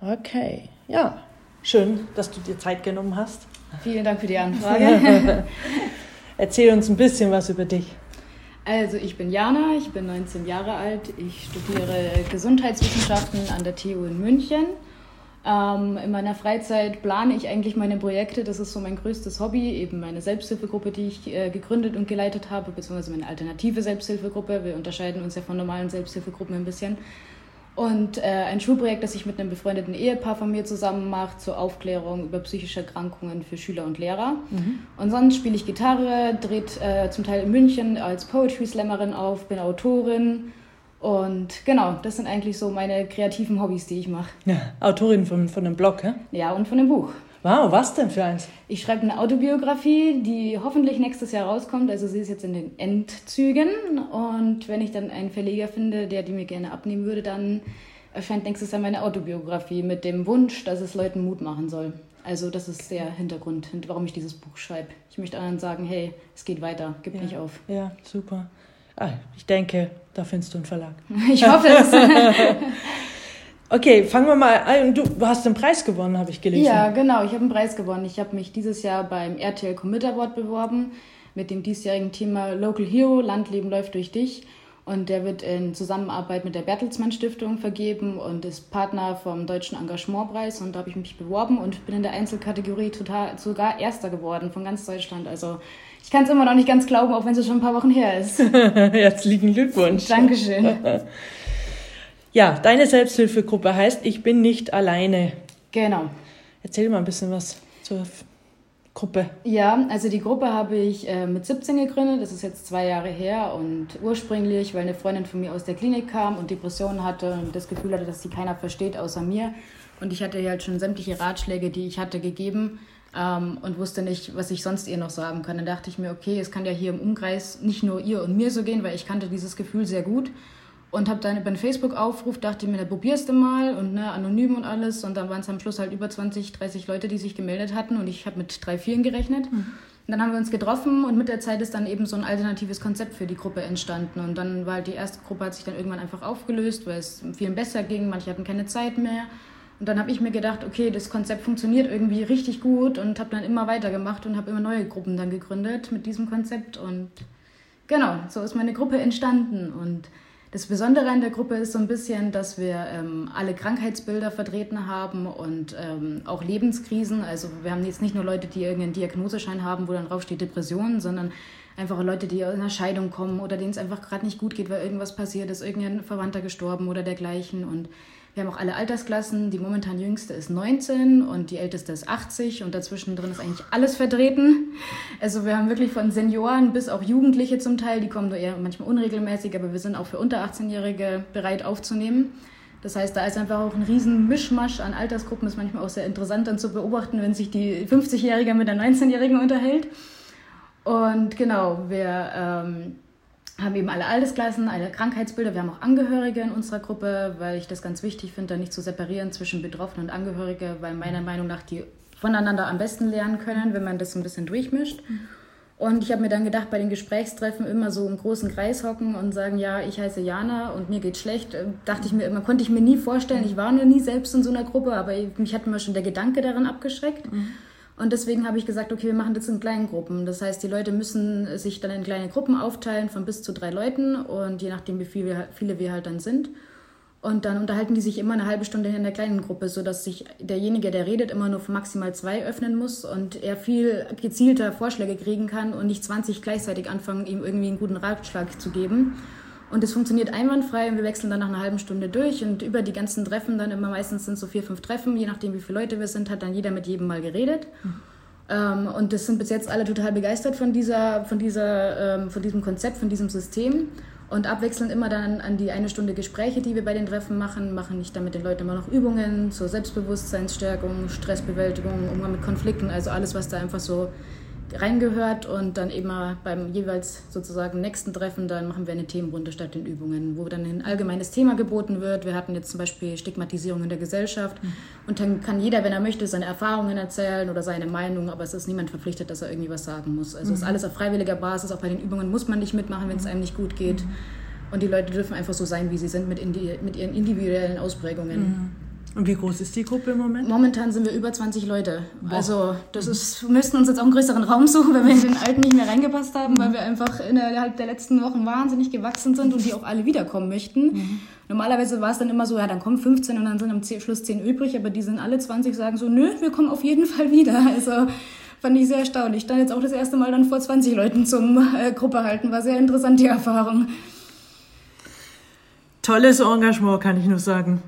Okay, ja. Schön, dass du dir Zeit genommen hast. Vielen Dank für die Anfrage. Erzähl uns ein bisschen was über dich. Also ich bin Jana, ich bin 19 Jahre alt, ich studiere Gesundheitswissenschaften an der TU in München. Ähm, in meiner Freizeit plane ich eigentlich meine Projekte, das ist so mein größtes Hobby, eben meine Selbsthilfegruppe, die ich äh, gegründet und geleitet habe, beziehungsweise meine alternative Selbsthilfegruppe. Wir unterscheiden uns ja von normalen Selbsthilfegruppen ein bisschen. Und äh, ein Schulprojekt, das ich mit einem befreundeten Ehepaar von mir zusammen mache, zur Aufklärung über psychische Erkrankungen für Schüler und Lehrer. Mhm. Und sonst spiele ich Gitarre, dreht äh, zum Teil in München als Poetry Slammerin auf, bin Autorin. Und genau, das sind eigentlich so meine kreativen Hobbys, die ich mache. Ja, Autorin von, von einem Blog, hä? Ja, und von einem Buch. Wow, was denn für eins? Ich schreibe eine Autobiografie, die hoffentlich nächstes Jahr rauskommt. Also sie ist jetzt in den Endzügen. Und wenn ich dann einen Verleger finde, der die mir gerne abnehmen würde, dann erscheint nächstes Jahr meine Autobiografie mit dem Wunsch, dass es Leuten Mut machen soll. Also das ist der Hintergrund, warum ich dieses Buch schreibe. Ich möchte anderen sagen, hey, es geht weiter, gib ja. nicht auf. Ja, super. Ah, ich denke, da findest du einen Verlag. Ich hoffe es. Okay, fangen wir mal an. Du hast einen Preis gewonnen, habe ich gelesen. Ja, genau. Ich habe einen Preis gewonnen. Ich habe mich dieses Jahr beim RTL Commit Award beworben mit dem diesjährigen Thema Local Hero, Landleben läuft durch dich. Und der wird in Zusammenarbeit mit der Bertelsmann Stiftung vergeben und ist Partner vom Deutschen Engagementpreis. Und da habe ich mich beworben und bin in der Einzelkategorie total sogar Erster geworden von ganz Deutschland. Also ich kann es immer noch nicht ganz glauben, auch wenn es schon ein paar Wochen her ist. Herzlichen Glückwunsch. Dankeschön. Ja, deine Selbsthilfegruppe heißt Ich bin nicht alleine. Genau. Erzähl mal ein bisschen was zur Gruppe. Ja, also die Gruppe habe ich äh, mit 17 gegründet. Das ist jetzt zwei Jahre her. Und ursprünglich, weil eine Freundin von mir aus der Klinik kam und Depressionen hatte und das Gefühl hatte, dass sie keiner versteht außer mir. Und ich hatte ihr halt schon sämtliche Ratschläge, die ich hatte, gegeben. Ähm, und wusste nicht, was ich sonst ihr noch sagen kann. Dann dachte ich mir, okay, es kann ja hier im Umkreis nicht nur ihr und mir so gehen, weil ich kannte dieses Gefühl sehr gut und habe dann über einen Facebook-Aufruf, dachte mir, da probierst du mal und ne, anonym und alles. Und dann waren es am Schluss halt über 20, 30 Leute, die sich gemeldet hatten und ich habe mit drei, vielen gerechnet. Mhm. Und dann haben wir uns getroffen und mit der Zeit ist dann eben so ein alternatives Konzept für die Gruppe entstanden. Und dann war halt die erste Gruppe, hat sich dann irgendwann einfach aufgelöst, weil es vielen besser ging, manche hatten keine Zeit mehr. Und dann habe ich mir gedacht, okay, das Konzept funktioniert irgendwie richtig gut und habe dann immer weitergemacht und habe immer neue Gruppen dann gegründet mit diesem Konzept. Und genau, so ist meine Gruppe entstanden. Und das Besondere an der Gruppe ist so ein bisschen, dass wir ähm, alle Krankheitsbilder vertreten haben und ähm, auch Lebenskrisen. Also wir haben jetzt nicht nur Leute, die irgendeinen Diagnoseschein haben, wo dann drauf steht Depressionen, sondern einfach Leute, die aus einer Scheidung kommen oder denen es einfach gerade nicht gut geht, weil irgendwas passiert ist, irgendein Verwandter gestorben oder dergleichen. Und wir haben auch alle Altersklassen. Die momentan jüngste ist 19 und die älteste ist 80 und dazwischen drin ist eigentlich alles vertreten. Also wir haben wirklich von Senioren bis auch Jugendliche zum Teil, die kommen nur eher manchmal unregelmäßig, aber wir sind auch für unter 18-Jährige bereit aufzunehmen. Das heißt, da ist einfach auch ein riesen Mischmasch an Altersgruppen. Ist manchmal auch sehr interessant dann zu beobachten, wenn sich die 50-Jährige mit der 19-Jährigen unterhält. Und genau, wir ähm, haben eben alle Altersklassen, alle Krankheitsbilder. Wir haben auch Angehörige in unserer Gruppe, weil ich das ganz wichtig finde, da nicht zu separieren zwischen Betroffenen und Angehörige, weil meiner Meinung nach die voneinander am besten lernen können, wenn man das so ein bisschen durchmischt. Und ich habe mir dann gedacht, bei den Gesprächstreffen immer so im großen Kreis hocken und sagen, ja, ich heiße Jana und mir geht's schlecht, äh, dachte ich mir immer, konnte ich mir nie vorstellen. Ich war noch nie selbst in so einer Gruppe, aber mich hat immer schon der Gedanke daran abgeschreckt. Mhm. Und deswegen habe ich gesagt, okay, wir machen das in kleinen Gruppen. Das heißt, die Leute müssen sich dann in kleine Gruppen aufteilen von bis zu drei Leuten und je nachdem, wie viele wir, viele wir halt dann sind. Und dann unterhalten die sich immer eine halbe Stunde in der kleinen Gruppe, sodass sich derjenige, der redet, immer nur für maximal zwei öffnen muss und er viel gezielter Vorschläge kriegen kann und nicht 20 gleichzeitig anfangen, ihm irgendwie einen guten Ratschlag zu geben. Und es funktioniert einwandfrei und wir wechseln dann nach einer halben Stunde durch und über die ganzen Treffen dann immer meistens sind so vier, fünf Treffen, je nachdem wie viele Leute wir sind, hat dann jeder mit jedem mal geredet. Mhm. Und das sind bis jetzt alle total begeistert von dieser, von dieser, ähm, von diesem Konzept, von diesem System. Und abwechselnd immer dann an die eine Stunde Gespräche, die wir bei den Treffen machen, machen ich dann mit den Leuten immer noch Übungen zur Selbstbewusstseinsstärkung, Stressbewältigung, Umgang mit Konflikten, also alles, was da einfach so reingehört und dann immer beim jeweils sozusagen nächsten Treffen, dann machen wir eine Themenrunde statt den Übungen, wo dann ein allgemeines Thema geboten wird. Wir hatten jetzt zum Beispiel Stigmatisierung in der Gesellschaft mhm. und dann kann jeder, wenn er möchte, seine Erfahrungen erzählen oder seine Meinung, aber es ist niemand verpflichtet, dass er irgendwie was sagen muss. Also mhm. ist alles auf freiwilliger Basis, auch bei den Übungen muss man nicht mitmachen, wenn es mhm. einem nicht gut geht. Mhm. Und die Leute dürfen einfach so sein, wie sie sind, mit, mit ihren individuellen Ausprägungen. Mhm. Und wie groß ist die Gruppe im Moment? Momentan sind wir über 20 Leute. Boah. Also das ist, wir müssten uns jetzt auch einen größeren Raum suchen, weil wir in den alten nicht mehr reingepasst haben, weil wir einfach innerhalb der letzten Wochen wahnsinnig gewachsen sind und die auch alle wiederkommen möchten. Mhm. Normalerweise war es dann immer so, ja, dann kommen 15 und dann sind am Schluss 10 übrig, aber die sind alle 20, sagen so, nö, wir kommen auf jeden Fall wieder. Also fand ich sehr erstaunlich. Dann jetzt auch das erste Mal dann vor 20 Leuten zum äh, Gruppe halten, war sehr interessant, die Erfahrung. Tolles Engagement, kann ich nur sagen.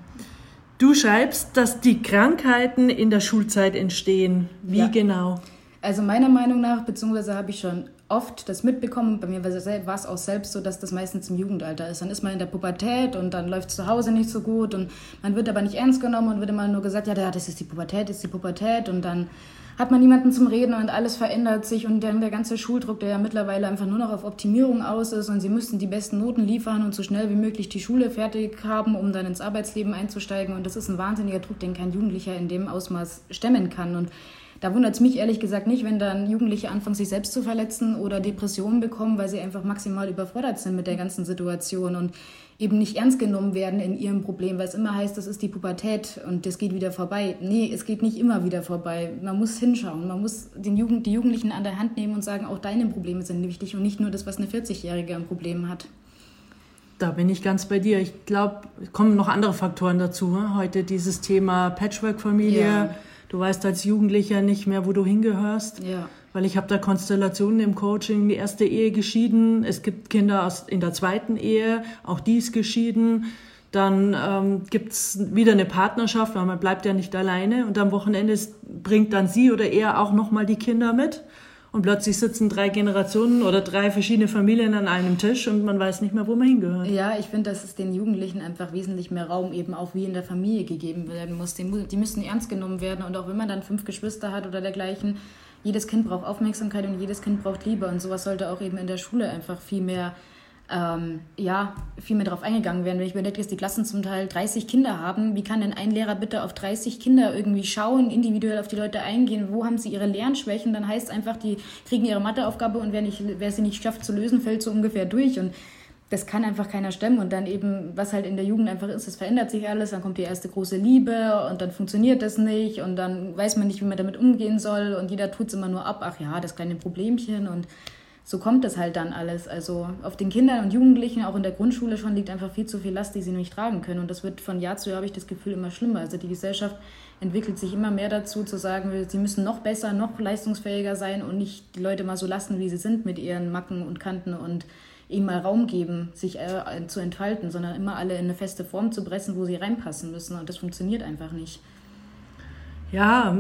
Du schreibst, dass die Krankheiten in der Schulzeit entstehen. Wie ja. genau? Also meiner Meinung nach, beziehungsweise habe ich schon oft das mitbekommen, bei mir war es auch selbst so, dass das meistens im Jugendalter ist. Dann ist man in der Pubertät und dann läuft es zu Hause nicht so gut und man wird aber nicht ernst genommen und wird immer nur gesagt, ja, das ist die Pubertät, das ist die Pubertät und dann hat man niemanden zum Reden und alles verändert sich und dann der ganze Schuldruck, der ja mittlerweile einfach nur noch auf Optimierung aus ist und sie müssten die besten Noten liefern und so schnell wie möglich die Schule fertig haben, um dann ins Arbeitsleben einzusteigen und das ist ein wahnsinniger Druck, den kein Jugendlicher in dem Ausmaß stemmen kann und da wundert es mich ehrlich gesagt nicht, wenn dann Jugendliche anfangen, sich selbst zu verletzen oder Depressionen bekommen, weil sie einfach maximal überfordert sind mit der ganzen Situation. Und eben nicht ernst genommen werden in ihrem Problem, weil es immer heißt, das ist die Pubertät und das geht wieder vorbei. Nee, es geht nicht immer wieder vorbei. Man muss hinschauen, man muss den Jugend, die Jugendlichen an der Hand nehmen und sagen, auch deine Probleme sind wichtig und nicht nur das, was eine 40-Jährige ein Problem hat. Da bin ich ganz bei dir. Ich glaube, es kommen noch andere Faktoren dazu. Ne? Heute dieses Thema Patchwork-Familie. Ja. Du weißt als Jugendlicher nicht mehr, wo du hingehörst. Ja weil ich habe da Konstellationen im Coaching, die erste Ehe geschieden, es gibt Kinder aus, in der zweiten Ehe, auch die ist geschieden. Dann ähm, gibt es wieder eine Partnerschaft, weil man bleibt ja nicht alleine. Und am Wochenende bringt dann sie oder er auch nochmal die Kinder mit. Und plötzlich sitzen drei Generationen oder drei verschiedene Familien an einem Tisch und man weiß nicht mehr, wo man hingehört. Ja, ich finde, dass es den Jugendlichen einfach wesentlich mehr Raum eben auch wie in der Familie gegeben werden muss. Die müssen ernst genommen werden und auch wenn man dann fünf Geschwister hat oder dergleichen, jedes Kind braucht Aufmerksamkeit und jedes Kind braucht Liebe. Und sowas sollte auch eben in der Schule einfach viel mehr, ähm, ja, viel mehr darauf eingegangen werden. Wenn ich überlege, dass die Klassen zum Teil 30 Kinder haben, wie kann denn ein Lehrer bitte auf 30 Kinder irgendwie schauen, individuell auf die Leute eingehen? Wo haben sie ihre Lernschwächen? Dann heißt es einfach, die kriegen ihre Matheaufgabe und wer, nicht, wer sie nicht schafft zu lösen, fällt so ungefähr durch. Und das kann einfach keiner stemmen. Und dann eben, was halt in der Jugend einfach ist, es verändert sich alles, dann kommt die erste große Liebe und dann funktioniert das nicht und dann weiß man nicht, wie man damit umgehen soll und jeder tut es immer nur ab, ach ja, das kleine Problemchen und so kommt das halt dann alles. Also auf den Kindern und Jugendlichen, auch in der Grundschule schon, liegt einfach viel zu viel Last, die sie nicht tragen können. Und das wird von Jahr zu Jahr, habe ich das Gefühl, immer schlimmer. Also die Gesellschaft entwickelt sich immer mehr dazu, zu sagen, sie müssen noch besser, noch leistungsfähiger sein und nicht die Leute mal so lassen, wie sie sind mit ihren Macken und Kanten und ihm mal Raum geben, sich äh, zu entfalten, sondern immer alle in eine feste Form zu pressen, wo sie reinpassen müssen. Und das funktioniert einfach nicht. Ja,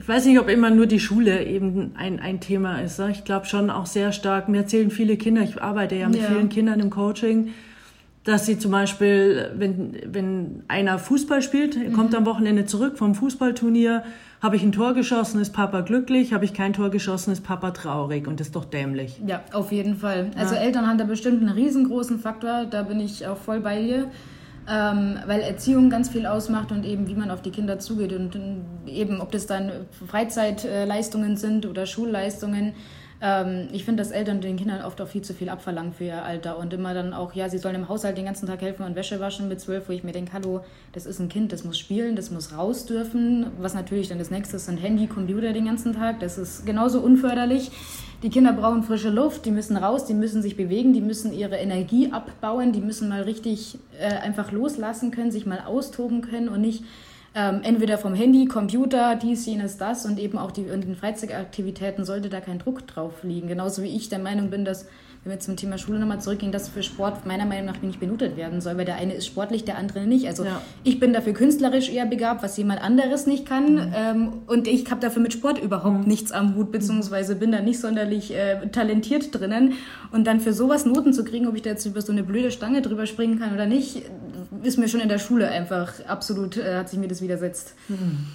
ich weiß nicht, ob immer nur die Schule eben ein, ein Thema ist. Ne? Ich glaube schon auch sehr stark, mir erzählen viele Kinder, ich arbeite ja mit ja. vielen Kindern im Coaching, dass sie zum Beispiel, wenn, wenn einer Fußball spielt, mhm. kommt am Wochenende zurück vom Fußballturnier, habe ich ein Tor geschossen, ist Papa glücklich. Habe ich kein Tor geschossen, ist Papa traurig. Und das ist doch dämlich. Ja, auf jeden Fall. Also ja. Eltern haben da bestimmt einen riesengroßen Faktor. Da bin ich auch voll bei dir. Ähm, weil Erziehung ganz viel ausmacht und eben wie man auf die Kinder zugeht und, und eben ob das dann Freizeitleistungen sind oder Schulleistungen ähm, ich finde, dass Eltern den Kindern oft auch viel zu viel abverlangen für ihr Alter und immer dann auch, ja, sie sollen im Haushalt den ganzen Tag helfen und Wäsche waschen mit zwölf, wo ich mir denke, hallo, das ist ein Kind, das muss spielen, das muss raus dürfen. Was natürlich dann das nächste ist, sind Handy, Computer den ganzen Tag. Das ist genauso unförderlich. Die Kinder brauchen frische Luft, die müssen raus, die müssen sich bewegen, die müssen ihre Energie abbauen, die müssen mal richtig äh, einfach loslassen können, sich mal austoben können und nicht ähm, entweder vom Handy, Computer, dies, jenes, das und eben auch die, in den Freizeitaktivitäten sollte da kein Druck drauf liegen. Genauso wie ich der Meinung bin, dass wenn wir zum Thema Schule nochmal zurückgehen, dass für Sport meiner Meinung nach nicht benotet werden soll, weil der eine ist sportlich, der andere nicht. Also ja. ich bin dafür künstlerisch eher begabt, was jemand anderes nicht kann. Mhm. Ähm, und ich habe dafür mit Sport überhaupt mhm. nichts am Hut, beziehungsweise bin da nicht sonderlich äh, talentiert drinnen. Und dann für sowas Noten zu kriegen, ob ich da jetzt über so eine blöde Stange drüber springen kann oder nicht, ist mir schon in der Schule einfach absolut, äh, hat sich mir das widersetzt. Mhm.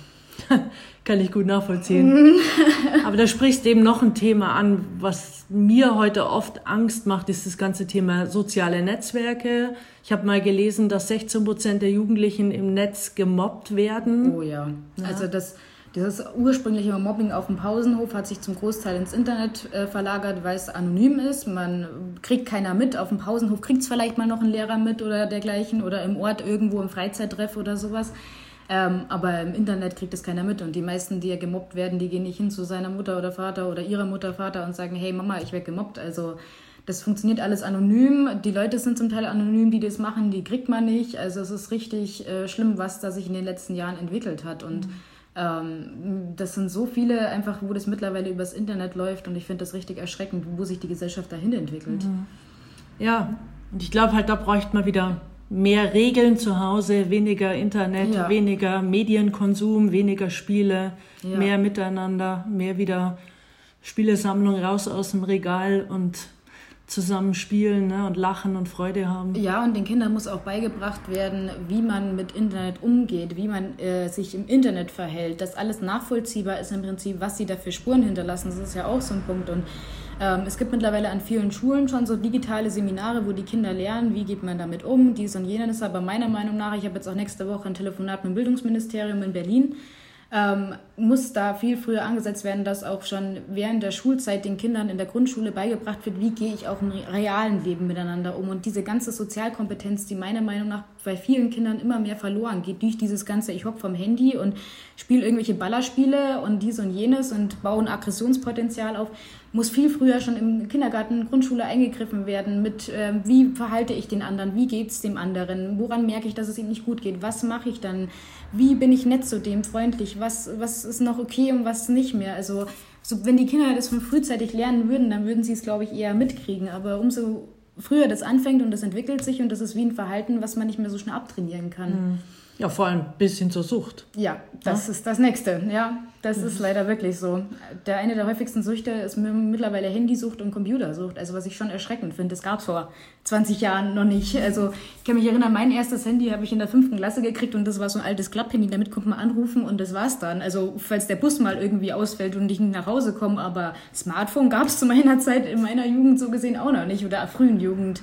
Kann ich gut nachvollziehen. Aber da sprichst du eben noch ein Thema an, was mir heute oft Angst macht, ist das ganze Thema soziale Netzwerke. Ich habe mal gelesen, dass 16 Prozent der Jugendlichen im Netz gemobbt werden. Oh ja. ja. Also das, dieses ursprüngliche Mobbing auf dem Pausenhof hat sich zum Großteil ins Internet äh, verlagert, weil es anonym ist. Man kriegt keiner mit. Auf dem Pausenhof kriegt es vielleicht mal noch ein Lehrer mit oder dergleichen oder im Ort irgendwo im Freizeittreff oder sowas. Ähm, aber im Internet kriegt das keiner mit. Und die meisten, die ja gemobbt werden, die gehen nicht hin zu seiner Mutter oder Vater oder ihrer Mutter, Vater und sagen, hey Mama, ich werde gemobbt. Also das funktioniert alles anonym. Die Leute sind zum Teil anonym, die das machen, die kriegt man nicht. Also es ist richtig äh, schlimm, was da sich in den letzten Jahren entwickelt hat. Und mhm. Ähm, das sind so viele einfach, wo das mittlerweile übers Internet läuft. Und ich finde das richtig erschreckend, wo sich die Gesellschaft dahin entwickelt. Mhm. Ja, und ich glaube halt, da bräuchte man wieder mehr Regeln zu Hause, weniger Internet, ja. weniger Medienkonsum, weniger Spiele, ja. mehr Miteinander, mehr wieder Spielesammlung raus aus dem Regal und zusammen spielen ne, und lachen und Freude haben. Ja, und den Kindern muss auch beigebracht werden, wie man mit Internet umgeht, wie man äh, sich im Internet verhält, dass alles nachvollziehbar ist im Prinzip, was sie da für Spuren hinterlassen. Das ist ja auch so ein Punkt. Und ähm, es gibt mittlerweile an vielen Schulen schon so digitale Seminare, wo die Kinder lernen, wie geht man damit um, dies und jenes. Aber meiner Meinung nach, ich habe jetzt auch nächste Woche ein Telefonat mit dem Bildungsministerium in Berlin ähm, muss da viel früher angesetzt werden, dass auch schon während der Schulzeit den Kindern in der Grundschule beigebracht wird, wie gehe ich auch im realen Leben miteinander um. Und diese ganze Sozialkompetenz, die meiner Meinung nach bei vielen Kindern immer mehr verloren geht durch dieses ganze, ich hocke vom Handy und spiele irgendwelche Ballerspiele und dies und jenes und baue ein Aggressionspotenzial auf, muss viel früher schon im Kindergarten, Grundschule eingegriffen werden mit, äh, wie verhalte ich den anderen, wie geht es dem anderen, woran merke ich, dass es ihm nicht gut geht, was mache ich dann, wie bin ich nett zu dem, freundlich, was, was ist noch okay und was nicht mehr. Also so, wenn die Kinder das von frühzeitig lernen würden, dann würden sie es, glaube ich, eher mitkriegen. Aber umso früher das anfängt und das entwickelt sich und das ist wie ein Verhalten, was man nicht mehr so schnell abtrainieren kann. Mhm. Ja, vor allem bis hin zur Sucht. Ja, das ja? ist das Nächste. Ja, das ist leider wirklich so. Der eine der häufigsten Süchte ist mittlerweile Handysucht und Computersucht. Also was ich schon erschreckend finde. Das gab es vor 20 Jahren noch nicht. Also ich kann mich erinnern, mein erstes Handy habe ich in der fünften Klasse gekriegt und das war so ein altes Klapphandy. Damit konnte man anrufen und das war's dann. Also falls der Bus mal irgendwie ausfällt und ich nicht nach Hause komme. Aber Smartphone gab es zu meiner Zeit in meiner Jugend so gesehen auch noch nicht oder frühen Jugend.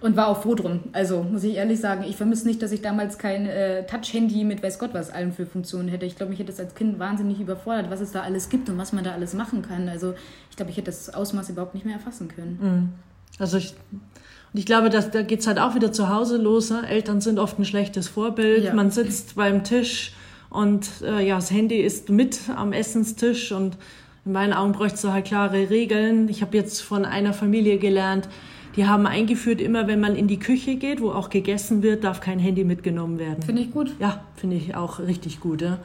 Und war auch froh drum. Also muss ich ehrlich sagen, ich vermisse nicht, dass ich damals kein äh, Touch-Handy mit weiß Gott was allen für Funktionen hätte. Ich glaube, mich hätte das als Kind wahnsinnig überfordert, was es da alles gibt und was man da alles machen kann. Also ich glaube, ich hätte das Ausmaß überhaupt nicht mehr erfassen können. Mhm. Also ich, und ich glaube, dass, da geht es halt auch wieder zu Hause los. Ne? Eltern sind oft ein schlechtes Vorbild. Ja. Man sitzt beim Tisch und äh, ja, das Handy ist mit am Essenstisch und in meinen Augen bräuchte es halt klare Regeln. Ich habe jetzt von einer Familie gelernt, die haben eingeführt, immer wenn man in die Küche geht, wo auch gegessen wird, darf kein Handy mitgenommen werden. Finde ich gut. Ja, finde ich auch richtig gut. Ja.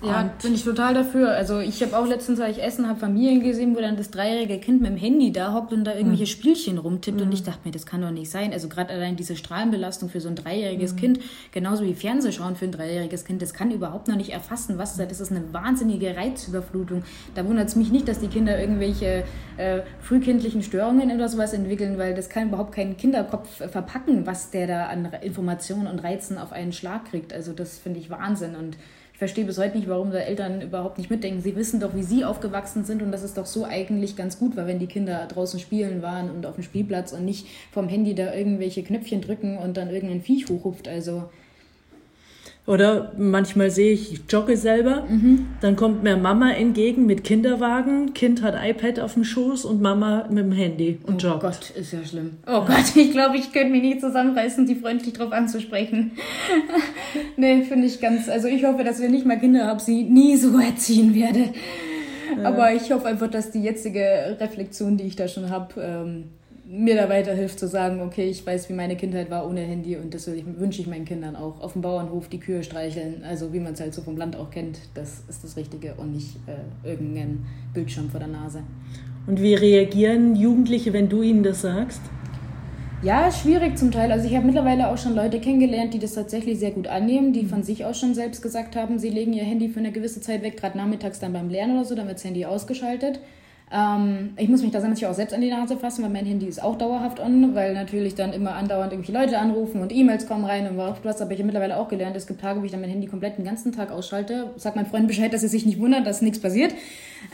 Ja, bin ich total dafür. Also ich habe auch letztens, als ich Essen habe, Familien gesehen, wo dann das dreijährige Kind mit dem Handy da hockt und da irgendwelche mhm. Spielchen rumtippt. Mhm. Und ich dachte mir, das kann doch nicht sein. Also gerade allein diese Strahlenbelastung für so ein dreijähriges mhm. Kind, genauso wie Fernsehschauen für ein dreijähriges Kind, das kann überhaupt noch nicht erfassen, was da Das ist eine wahnsinnige Reizüberflutung. Da wundert es mich nicht, dass die Kinder irgendwelche äh, frühkindlichen Störungen oder sowas entwickeln, weil das kann überhaupt kein Kinderkopf äh, verpacken, was der da an Informationen und Reizen auf einen Schlag kriegt. Also das finde ich Wahnsinn. Und ich verstehe bis heute nicht, warum da Eltern überhaupt nicht mitdenken. Sie wissen doch, wie sie aufgewachsen sind und dass es doch so eigentlich ganz gut war, wenn die Kinder draußen spielen waren und auf dem Spielplatz und nicht vom Handy da irgendwelche Knöpfchen drücken und dann irgendein Viech hochruft. Also oder manchmal sehe ich, ich jogge selber, mhm. dann kommt mir Mama entgegen mit Kinderwagen, Kind hat iPad auf dem Schoß und Mama mit dem Handy und oh joggt. Oh Gott, ist ja schlimm. Oh Gott, ich glaube, ich könnte mich nicht zusammenreißen, die freundlich drauf anzusprechen. nee, finde ich ganz, also ich hoffe, dass wir nicht mal Kinder haben, sie nie so erziehen werde. Ja. Aber ich hoffe einfach, dass die jetzige Reflexion, die ich da schon habe, ähm, mir da weiterhilft zu sagen, okay, ich weiß, wie meine Kindheit war ohne Handy und das wünsche ich meinen Kindern auch. Auf dem Bauernhof die Kühe streicheln, also wie man es halt so vom Land auch kennt, das ist das Richtige und nicht äh, irgendein Bildschirm vor der Nase. Und wie reagieren Jugendliche, wenn du ihnen das sagst? Ja, schwierig zum Teil. Also ich habe mittlerweile auch schon Leute kennengelernt, die das tatsächlich sehr gut annehmen, die von sich aus schon selbst gesagt haben, sie legen ihr Handy für eine gewisse Zeit weg, gerade nachmittags dann beim Lernen oder so, dann wird das Handy ausgeschaltet. Ähm, ich muss mich da natürlich auch selbst an die Nase fassen, weil mein Handy ist auch dauerhaft on, weil natürlich dann immer andauernd irgendwie Leute anrufen und E-Mails kommen rein und was. Aber ich habe mittlerweile auch gelernt, es gibt Tage, wo ich dann mein Handy komplett den ganzen Tag ausschalte. Sag meinem Freund Bescheid, dass er sich nicht wundert, dass nichts passiert.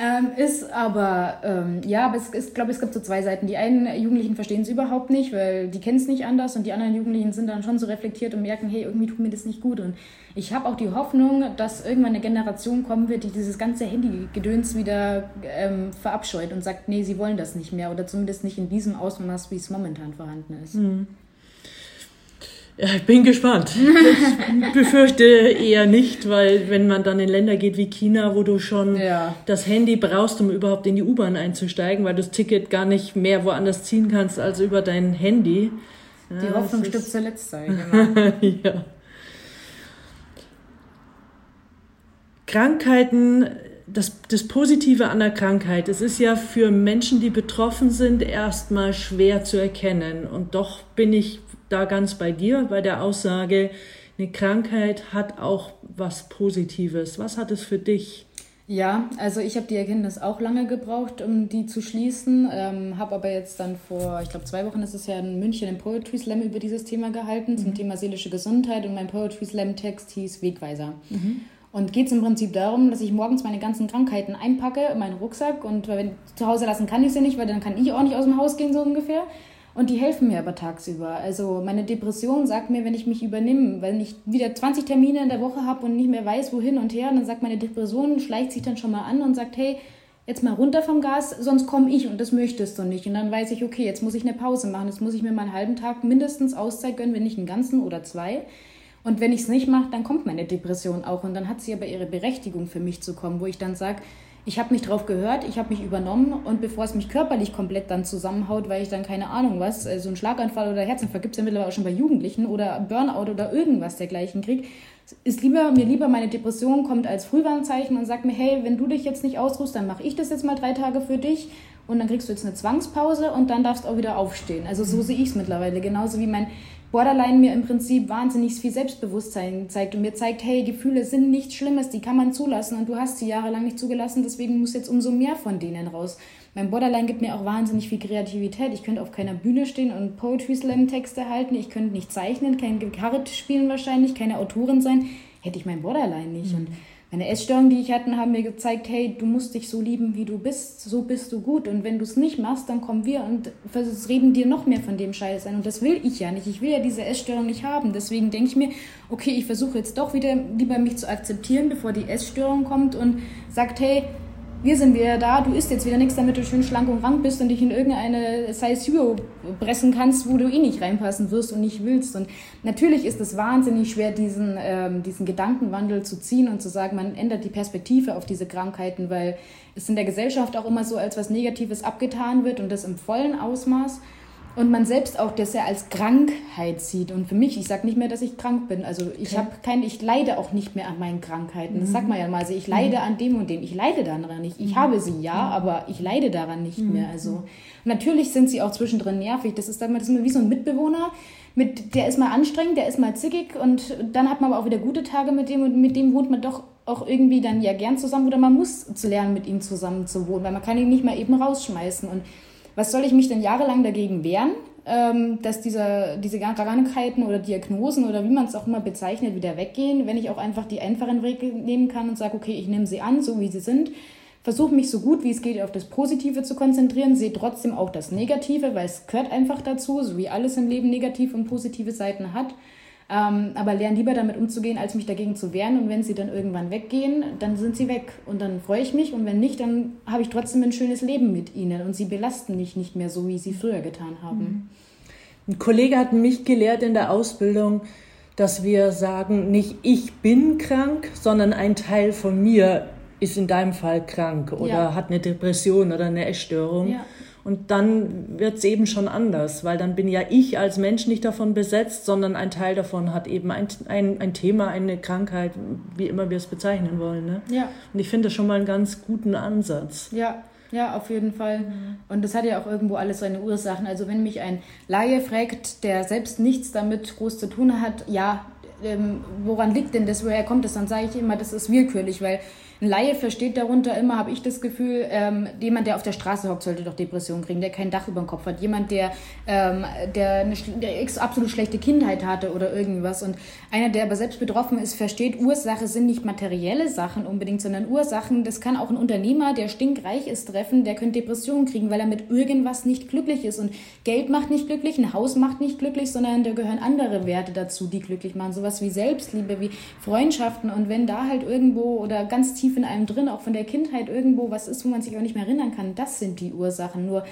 Ähm, ist aber, ähm, ja, aber ist, glaube es gibt so zwei Seiten. Die einen Jugendlichen verstehen es überhaupt nicht, weil die kennen es nicht anders und die anderen Jugendlichen sind dann schon so reflektiert und merken, hey, irgendwie tut mir das nicht gut. Und ich habe auch die Hoffnung, dass irgendwann eine Generation kommen wird, die dieses ganze Handy-Gedöns wieder ähm, verabscheut und sagt, nee, sie wollen das nicht mehr oder zumindest nicht in diesem Ausmaß, wie es momentan vorhanden ist. Mhm. Ja, ich bin gespannt. Ich befürchte eher nicht, weil wenn man dann in Länder geht wie China, wo du schon ja. das Handy brauchst, um überhaupt in die U-Bahn einzusteigen, weil du das Ticket gar nicht mehr woanders ziehen kannst als über dein Handy. Die ja, Hoffnung stirbt zuletzt sein. Genau. ja. Krankheiten, das, das Positive an der Krankheit, es ist ja für Menschen, die betroffen sind, erstmal schwer zu erkennen. Und doch bin ich da ganz bei dir bei der Aussage, eine Krankheit hat auch was Positives. Was hat es für dich? Ja, also ich habe die Erkenntnis auch lange gebraucht, um die zu schließen. Ähm, habe aber jetzt dann vor, ich glaube zwei Wochen ist es ja in München im Poetry Slam über dieses Thema gehalten, mhm. zum Thema seelische Gesundheit. Und mein Poetry Slam Text hieß Wegweiser. Mhm. Und geht es im Prinzip darum, dass ich morgens meine ganzen Krankheiten einpacke in meinen Rucksack. Und wenn zu Hause lassen kann ich sie nicht, weil dann kann ich auch nicht aus dem Haus gehen, so ungefähr. Und die helfen mir aber tagsüber. Also meine Depression sagt mir, wenn ich mich übernehme, wenn ich wieder 20 Termine in der Woche habe und nicht mehr weiß, wohin und her, dann sagt meine Depression, schleicht sich dann schon mal an und sagt, hey, jetzt mal runter vom Gas, sonst komme ich und das möchtest du nicht. Und dann weiß ich, okay, jetzt muss ich eine Pause machen, jetzt muss ich mir mal einen halben Tag mindestens Auszeit gönnen, wenn nicht einen ganzen oder zwei. Und wenn ich es nicht mache, dann kommt meine Depression auch. Und dann hat sie aber ihre Berechtigung für mich zu kommen, wo ich dann sage, ich habe mich drauf gehört, ich habe mich übernommen und bevor es mich körperlich komplett dann zusammenhaut, weil ich dann keine Ahnung was, äh, so ein Schlaganfall oder Herzinfarkt gibt es ja mittlerweile auch schon bei Jugendlichen oder Burnout oder irgendwas dergleichen kriegt, ist lieber, mir lieber meine Depression kommt als Frühwarnzeichen und sagt mir, hey, wenn du dich jetzt nicht ausruhst, dann mache ich das jetzt mal drei Tage für dich und dann kriegst du jetzt eine Zwangspause und dann darfst du auch wieder aufstehen. Also so sehe ich es mittlerweile, genauso wie mein Borderline mir im Prinzip wahnsinnig viel Selbstbewusstsein zeigt und mir zeigt, hey, Gefühle sind nichts Schlimmes, die kann man zulassen und du hast sie jahrelang nicht zugelassen, deswegen muss jetzt umso mehr von denen raus. Mein Borderline gibt mir auch wahnsinnig viel Kreativität. Ich könnte auf keiner Bühne stehen und Poetry Slam Texte halten, ich könnte nicht zeichnen, kein Gitarre spielen wahrscheinlich, keine Autorin sein, hätte ich mein Borderline nicht. Mhm. Und meine Essstörungen, die ich hatte, haben mir gezeigt, hey, du musst dich so lieben, wie du bist, so bist du gut. Und wenn du es nicht machst, dann kommen wir und reden dir noch mehr von dem Scheiß ein. Und das will ich ja nicht. Ich will ja diese Essstörung nicht haben. Deswegen denke ich mir, okay, ich versuche jetzt doch wieder lieber mich zu akzeptieren, bevor die Essstörung kommt und sagt, hey, wir sind wieder da, du isst jetzt wieder nichts, damit du schön schlank und rank bist und dich in irgendeine Size Zero pressen kannst, wo du eh nicht reinpassen wirst und nicht willst. Und natürlich ist es wahnsinnig schwer, diesen, ähm, diesen Gedankenwandel zu ziehen und zu sagen, man ändert die Perspektive auf diese Krankheiten, weil es in der Gesellschaft auch immer so als was Negatives abgetan wird und das im vollen Ausmaß und man selbst auch das ja als Krankheit sieht. Und für mich, ich sage nicht mehr, dass ich krank bin. Also ich okay. habe kein, ich leide auch nicht mehr an meinen Krankheiten. Das sagt man ja mal. Also ich leide mhm. an dem und dem. Ich leide daran nicht. Ich mhm. habe sie ja, mhm. aber ich leide daran nicht mhm. mehr. Also natürlich sind sie auch zwischendrin nervig. Das ist dann das ist wie so ein Mitbewohner. Mit, der ist mal anstrengend, der ist mal zickig und dann hat man aber auch wieder gute Tage mit dem und mit dem wohnt man doch auch irgendwie dann ja gern zusammen oder man muss zu lernen, mit ihm zusammen zu wohnen, weil man kann ihn nicht mal eben rausschmeißen. Und was soll ich mich denn jahrelang dagegen wehren, ähm, dass dieser, diese Krankheiten oder Diagnosen oder wie man es auch immer bezeichnet, wieder weggehen, wenn ich auch einfach die einfachen Wege nehmen kann und sage, okay, ich nehme sie an, so wie sie sind, versuche mich so gut wie es geht auf das Positive zu konzentrieren, sehe trotzdem auch das Negative, weil es gehört einfach dazu, so wie alles im Leben negative und positive Seiten hat ähm, aber lerne lieber damit umzugehen, als mich dagegen zu wehren. Und wenn sie dann irgendwann weggehen, dann sind sie weg. Und dann freue ich mich. Und wenn nicht, dann habe ich trotzdem ein schönes Leben mit ihnen. Und sie belasten mich nicht mehr so, wie sie früher getan haben. Mhm. Ein Kollege hat mich gelehrt in der Ausbildung, dass wir sagen, nicht ich bin krank, sondern ein Teil von mir ist in deinem Fall krank oder ja. hat eine Depression oder eine Essstörung. Ja. Und dann wird es eben schon anders, weil dann bin ja ich als Mensch nicht davon besetzt, sondern ein Teil davon hat eben ein, ein, ein Thema, eine Krankheit, wie immer wir es bezeichnen wollen. Ne? Ja. Und ich finde das schon mal einen ganz guten Ansatz. Ja, ja, auf jeden Fall. Und das hat ja auch irgendwo alles seine Ursachen. Also wenn mich ein Laie fragt, der selbst nichts damit groß zu tun hat, ja, ähm, woran liegt denn das, woher kommt das, dann sage ich immer, das ist willkürlich, weil ein Laie versteht darunter immer, habe ich das Gefühl, ähm, jemand, der auf der Straße hockt, sollte doch Depressionen kriegen, der kein Dach über dem Kopf hat. Jemand, der, ähm, der eine der absolut schlechte Kindheit hatte oder irgendwas. Und einer, der aber selbst betroffen ist, versteht, Ursache sind nicht materielle Sachen unbedingt, sondern Ursachen, das kann auch ein Unternehmer, der stinkreich ist, treffen, der könnte Depressionen kriegen, weil er mit irgendwas nicht glücklich ist. Und Geld macht nicht glücklich, ein Haus macht nicht glücklich, sondern da gehören andere Werte dazu, die glücklich machen. Sowas wie Selbstliebe, wie Freundschaften. Und wenn da halt irgendwo oder ganz tief tief in einem drin, auch von der Kindheit irgendwo was ist, wo man sich auch nicht mehr erinnern kann. Das sind die Ursachen. Nur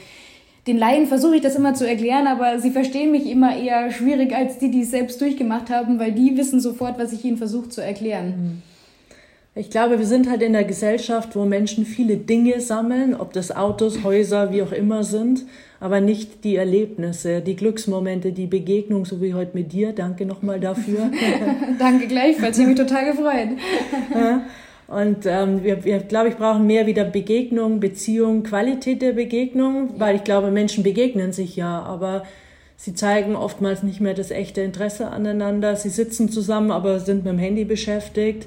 den Laien versuche ich das immer zu erklären, aber sie verstehen mich immer eher schwierig als die, die es selbst durchgemacht haben, weil die wissen sofort, was ich ihnen versuche zu erklären. Mhm. Ich glaube, wir sind halt in einer Gesellschaft, wo Menschen viele Dinge sammeln, ob das Autos, Häuser, wie auch immer sind, aber nicht die Erlebnisse, die Glücksmomente, die Begegnung, so wie heute mit dir. Danke nochmal dafür. Danke gleichfalls, ich habe mich total gefreut. Und ähm, wir, wir glaube ich, brauchen mehr wieder Begegnung, Beziehung, Qualität der Begegnung, weil ich glaube, Menschen begegnen sich ja, aber sie zeigen oftmals nicht mehr das echte Interesse aneinander. Sie sitzen zusammen, aber sind mit dem Handy beschäftigt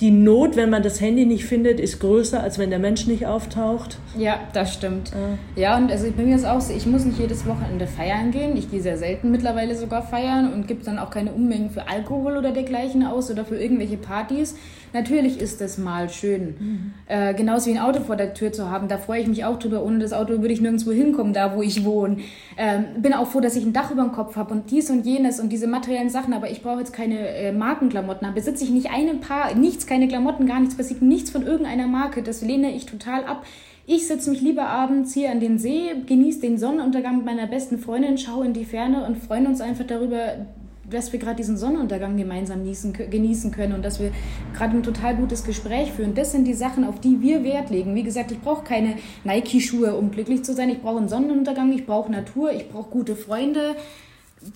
die Not, wenn man das Handy nicht findet, ist größer, als wenn der Mensch nicht auftaucht. Ja, das stimmt. Ja, ja und also bei mir ist auch so, ich muss nicht jedes Wochenende feiern gehen. Ich gehe sehr selten mittlerweile sogar feiern und gebe dann auch keine Unmengen für Alkohol oder dergleichen aus oder für irgendwelche Partys. Natürlich ist das mal schön. Mhm. Äh, genauso wie ein Auto vor der Tür zu haben, da freue ich mich auch drüber. Ohne das Auto würde ich nirgendwo hinkommen, da wo ich wohne. Ähm, bin auch froh, dass ich ein Dach über dem Kopf habe und dies und jenes und diese materiellen Sachen, aber ich brauche jetzt keine äh, Markenklamotten. Da besitze ich nicht ein Paar, nichts, keine Klamotten, gar nichts, passiert nichts von irgendeiner Marke. Das lehne ich total ab. Ich setze mich lieber abends hier an den See, genieße den Sonnenuntergang mit meiner besten Freundin, schaue in die Ferne und freuen uns einfach darüber, dass wir gerade diesen Sonnenuntergang gemeinsam genießen können und dass wir gerade ein total gutes Gespräch führen. Das sind die Sachen, auf die wir Wert legen. Wie gesagt, ich brauche keine Nike-Schuhe, um glücklich zu sein. Ich brauche einen Sonnenuntergang, ich brauche Natur, ich brauche gute Freunde.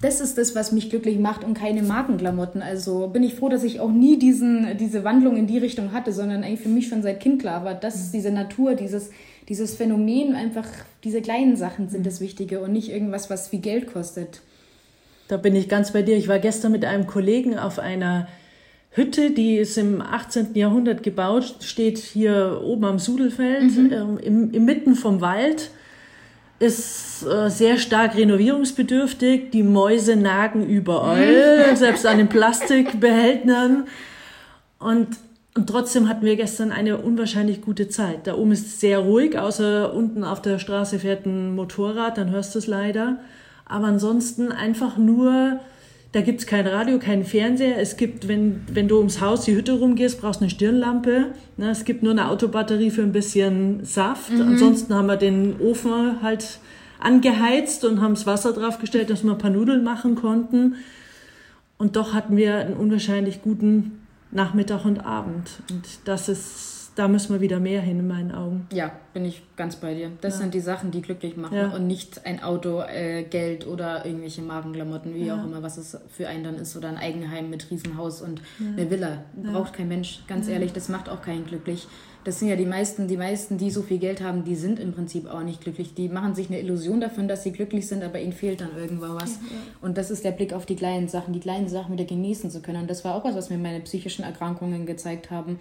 Das ist das, was mich glücklich macht und keine Markenklamotten. Also bin ich froh, dass ich auch nie diesen, diese Wandlung in die Richtung hatte, sondern eigentlich für mich schon seit Kind klar war, dass diese Natur, dieses, dieses Phänomen, einfach diese kleinen Sachen sind das Wichtige und nicht irgendwas, was viel Geld kostet. Da bin ich ganz bei dir. Ich war gestern mit einem Kollegen auf einer Hütte, die ist im 18. Jahrhundert gebaut, steht hier oben am Sudelfeld, mhm. ähm, im, im Mitten vom Wald, ist äh, sehr stark renovierungsbedürftig. Die Mäuse nagen überall, mhm. selbst an den Plastikbehältern. Und, und trotzdem hatten wir gestern eine unwahrscheinlich gute Zeit. Da oben ist es sehr ruhig, außer unten auf der Straße fährt ein Motorrad, dann hörst du es leider. Aber ansonsten einfach nur, da gibt es kein Radio, keinen Fernseher. Es gibt, wenn, wenn du ums Haus die Hütte rumgehst, brauchst du eine Stirnlampe. Ne? Es gibt nur eine Autobatterie für ein bisschen Saft. Mhm. Ansonsten haben wir den Ofen halt angeheizt und haben das Wasser draufgestellt, dass wir ein paar Nudeln machen konnten. Und doch hatten wir einen unwahrscheinlich guten Nachmittag und Abend. Und das ist da müssen wir wieder mehr hin in meinen Augen. Ja, bin ich ganz bei dir. Das ja. sind die Sachen, die glücklich machen ja. und nicht ein Auto, äh, Geld oder irgendwelche Markenklamotten, wie ja. auch immer, was es für einen dann ist oder ein Eigenheim mit Riesenhaus und eine Villa. Braucht kein Mensch, ganz ehrlich, das macht auch keinen glücklich. Das sind ja die meisten, die meisten, die so viel Geld haben, die sind im Prinzip auch nicht glücklich. Die machen sich eine Illusion davon, dass sie glücklich sind, aber ihnen fehlt dann irgendwo was. Und das ist der Blick auf die kleinen Sachen, die kleinen Sachen wieder genießen zu können. Und das war auch was, was mir meine psychischen Erkrankungen gezeigt haben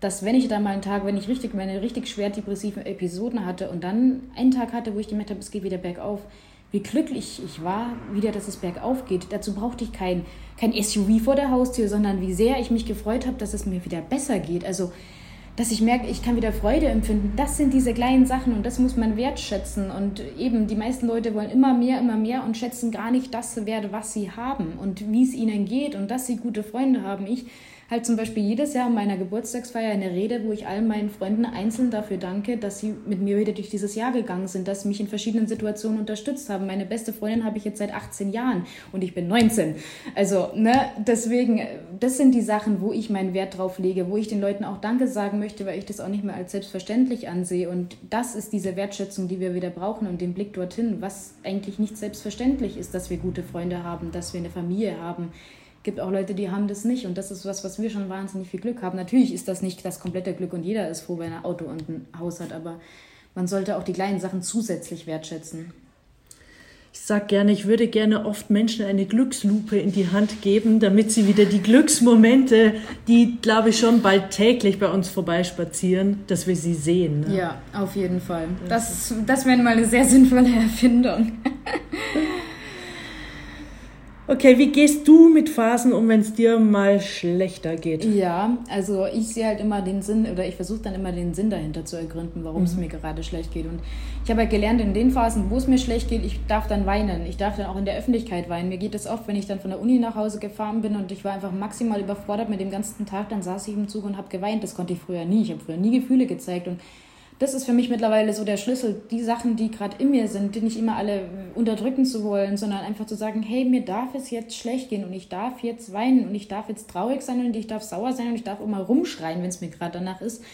dass wenn ich da mal einen Tag, wenn ich richtig meine richtig schwer depressiven Episoden hatte und dann einen Tag hatte, wo ich gemerkt habe, es geht wieder bergauf, wie glücklich ich war, wieder, dass es bergauf geht. Dazu brauchte ich kein, kein SUV vor der Haustür, sondern wie sehr ich mich gefreut habe, dass es mir wieder besser geht. Also, dass ich merke, ich kann wieder Freude empfinden. Das sind diese kleinen Sachen und das muss man wertschätzen. Und eben, die meisten Leute wollen immer mehr, immer mehr und schätzen gar nicht das wert, was sie haben und wie es ihnen geht und dass sie gute Freunde haben. Ich halt zum Beispiel jedes Jahr an meiner Geburtstagsfeier eine Rede, wo ich allen meinen Freunden einzeln dafür danke, dass sie mit mir wieder durch dieses Jahr gegangen sind, dass sie mich in verschiedenen Situationen unterstützt haben. Meine beste Freundin habe ich jetzt seit 18 Jahren und ich bin 19. Also, ne, deswegen, das sind die Sachen, wo ich meinen Wert drauf lege, wo ich den Leuten auch Danke sagen möchte, weil ich das auch nicht mehr als selbstverständlich ansehe. Und das ist diese Wertschätzung, die wir wieder brauchen und den Blick dorthin, was eigentlich nicht selbstverständlich ist, dass wir gute Freunde haben, dass wir eine Familie haben, gibt auch Leute, die haben das nicht. Und das ist was, was wir schon wahnsinnig viel Glück haben. Natürlich ist das nicht das komplette Glück und jeder ist froh, wenn er ein Auto und ein Haus hat, aber man sollte auch die kleinen Sachen zusätzlich wertschätzen. Ich sage gerne, ich würde gerne oft Menschen eine Glückslupe in die Hand geben, damit sie wieder die Glücksmomente, die, glaube ich, schon bald täglich bei uns vorbeispazieren, dass wir sie sehen. Ne? Ja, auf jeden Fall. Das, das wäre mal eine sehr sinnvolle Erfindung. Okay, wie gehst du mit Phasen um, wenn es dir mal schlechter geht? Ja, also ich sehe halt immer den Sinn oder ich versuche dann immer den Sinn dahinter zu ergründen, warum es mhm. mir gerade schlecht geht. Und ich habe halt gelernt, in den Phasen, wo es mir schlecht geht, ich darf dann weinen. Ich darf dann auch in der Öffentlichkeit weinen. Mir geht es oft, wenn ich dann von der Uni nach Hause gefahren bin und ich war einfach maximal überfordert mit dem ganzen Tag, dann saß ich im Zug und habe geweint. Das konnte ich früher nie. Ich habe früher nie Gefühle gezeigt und das ist für mich mittlerweile so der Schlüssel, die Sachen, die gerade in mir sind, die nicht immer alle unterdrücken zu wollen, sondern einfach zu sagen, hey, mir darf es jetzt schlecht gehen und ich darf jetzt weinen und ich darf jetzt traurig sein und ich darf sauer sein und ich darf auch mal rumschreien, wenn es mir gerade danach ist.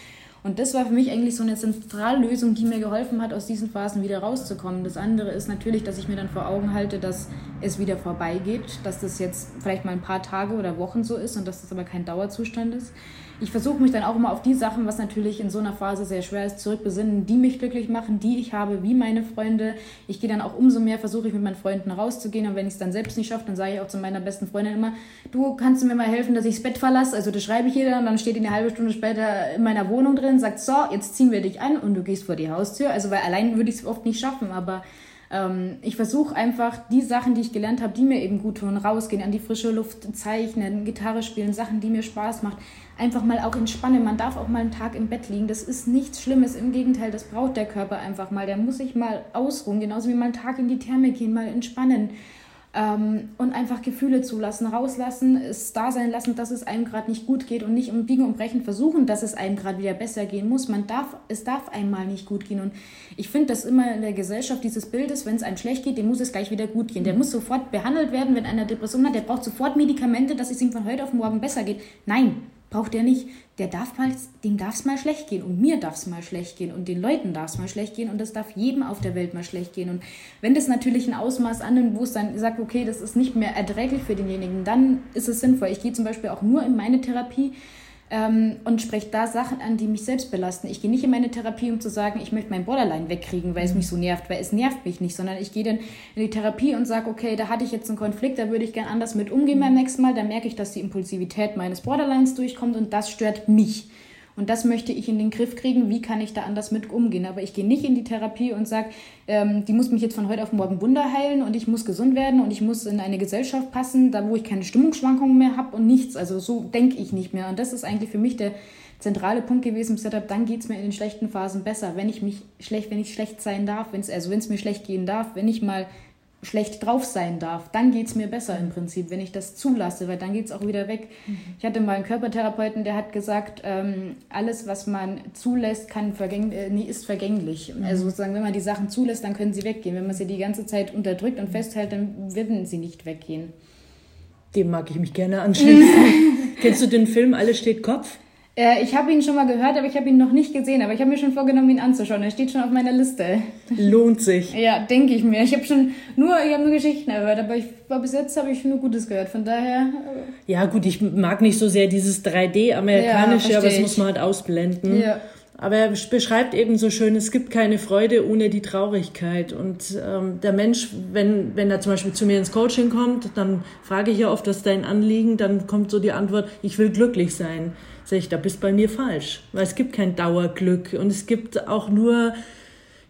Und das war für mich eigentlich so eine Zentrallösung, die mir geholfen hat, aus diesen Phasen wieder rauszukommen. Das andere ist natürlich, dass ich mir dann vor Augen halte, dass es wieder vorbeigeht, dass das jetzt vielleicht mal ein paar Tage oder Wochen so ist und dass das aber kein Dauerzustand ist ich versuche mich dann auch immer auf die Sachen, was natürlich in so einer Phase sehr schwer ist, zurückbesinnen, die mich glücklich machen, die ich habe, wie meine Freunde. Ich gehe dann auch umso mehr, versuche ich mit meinen Freunden rauszugehen und wenn ich es dann selbst nicht schaffe, dann sage ich auch zu meiner besten Freundin immer, du kannst mir mal helfen, dass ich das Bett verlasse. Also das schreibe ich ihr dann dann steht die eine halbe Stunde später in meiner Wohnung drin, sagt, so, jetzt ziehen wir dich an und du gehst vor die Haustür. Also weil allein würde ich es oft nicht schaffen, aber ähm, ich versuche einfach die Sachen, die ich gelernt habe, die mir eben gut tun, rausgehen, an die frische Luft zeichnen, Gitarre spielen, Sachen, die mir Spaß macht, einfach mal auch entspannen. Man darf auch mal einen Tag im Bett liegen. Das ist nichts Schlimmes. Im Gegenteil, das braucht der Körper einfach mal. Der muss sich mal ausruhen, genauso wie mal einen Tag in die Therme gehen, mal entspannen. Ähm, und einfach Gefühle zulassen, rauslassen, es da sein lassen, dass es einem gerade nicht gut geht und nicht um Biegen und Brechen versuchen, dass es einem gerade wieder besser gehen muss. Man darf, es darf einmal nicht gut gehen. Und ich finde das immer in der Gesellschaft dieses Bildes, wenn es einem schlecht geht, dem muss es gleich wieder gut gehen. Der muss sofort behandelt werden, wenn einer Depression hat, der braucht sofort Medikamente, dass es ihm von heute auf morgen besser geht. Nein, braucht er nicht. Der darf mal, dem darf es mal schlecht gehen und mir darf es mal schlecht gehen und den Leuten darf es mal schlecht gehen und es darf jedem auf der Welt mal schlecht gehen. Und wenn das natürlich ein Ausmaß annimmt, wo es dann sagt, okay, das ist nicht mehr erträglich für denjenigen, dann ist es sinnvoll. Ich gehe zum Beispiel auch nur in meine Therapie, ähm, und spreche da Sachen an, die mich selbst belasten. Ich gehe nicht in meine Therapie, um zu sagen, ich möchte mein Borderline wegkriegen, weil es mich so nervt, weil es nervt mich nicht, sondern ich gehe dann in die Therapie und sage, okay, da hatte ich jetzt einen Konflikt, da würde ich gern anders mit umgehen beim nächsten Mal, da merke ich, dass die Impulsivität meines Borderlines durchkommt und das stört mich. Und das möchte ich in den Griff kriegen. Wie kann ich da anders mit umgehen? Aber ich gehe nicht in die Therapie und sage, ähm, die muss mich jetzt von heute auf morgen Wunder heilen und ich muss gesund werden und ich muss in eine Gesellschaft passen, da wo ich keine Stimmungsschwankungen mehr habe und nichts. Also so denke ich nicht mehr. Und das ist eigentlich für mich der zentrale Punkt gewesen im Setup. Dann geht es mir in den schlechten Phasen besser, wenn ich mich schlecht, wenn ich schlecht sein darf, wenn's, also wenn es mir schlecht gehen darf, wenn ich mal schlecht drauf sein darf, dann geht es mir besser im Prinzip, wenn ich das zulasse, weil dann geht es auch wieder weg. Mhm. Ich hatte mal einen Körpertherapeuten, der hat gesagt, ähm, alles, was man zulässt, kann vergäng äh, nee, ist vergänglich. Mhm. Also sozusagen, wenn man die Sachen zulässt, dann können sie weggehen. Wenn man sie die ganze Zeit unterdrückt und festhält, dann werden sie nicht weggehen. Dem mag ich mich gerne anschließen. Kennst du den Film Alles steht Kopf? Äh, ich habe ihn schon mal gehört, aber ich habe ihn noch nicht gesehen. Aber ich habe mir schon vorgenommen, ihn anzuschauen. Er steht schon auf meiner Liste. Lohnt sich. ja, denke ich mir. Ich habe schon nur, ich habe nur Geschichten gehört, aber ich, bis jetzt habe ich nur Gutes gehört. Von daher. Äh, ja, gut, ich mag nicht so sehr dieses 3D-amerikanische, ja, aber das muss man halt ausblenden. Ja. Aber er beschreibt eben so schön, es gibt keine Freude ohne die Traurigkeit. Und ähm, der Mensch, wenn, wenn er zum Beispiel zu mir ins Coaching kommt, dann frage ich ja oft, was ist dein Anliegen, dann kommt so die Antwort, ich will glücklich sein. Sag ich, da bist bei mir falsch, weil es gibt kein Dauerglück und es gibt auch nur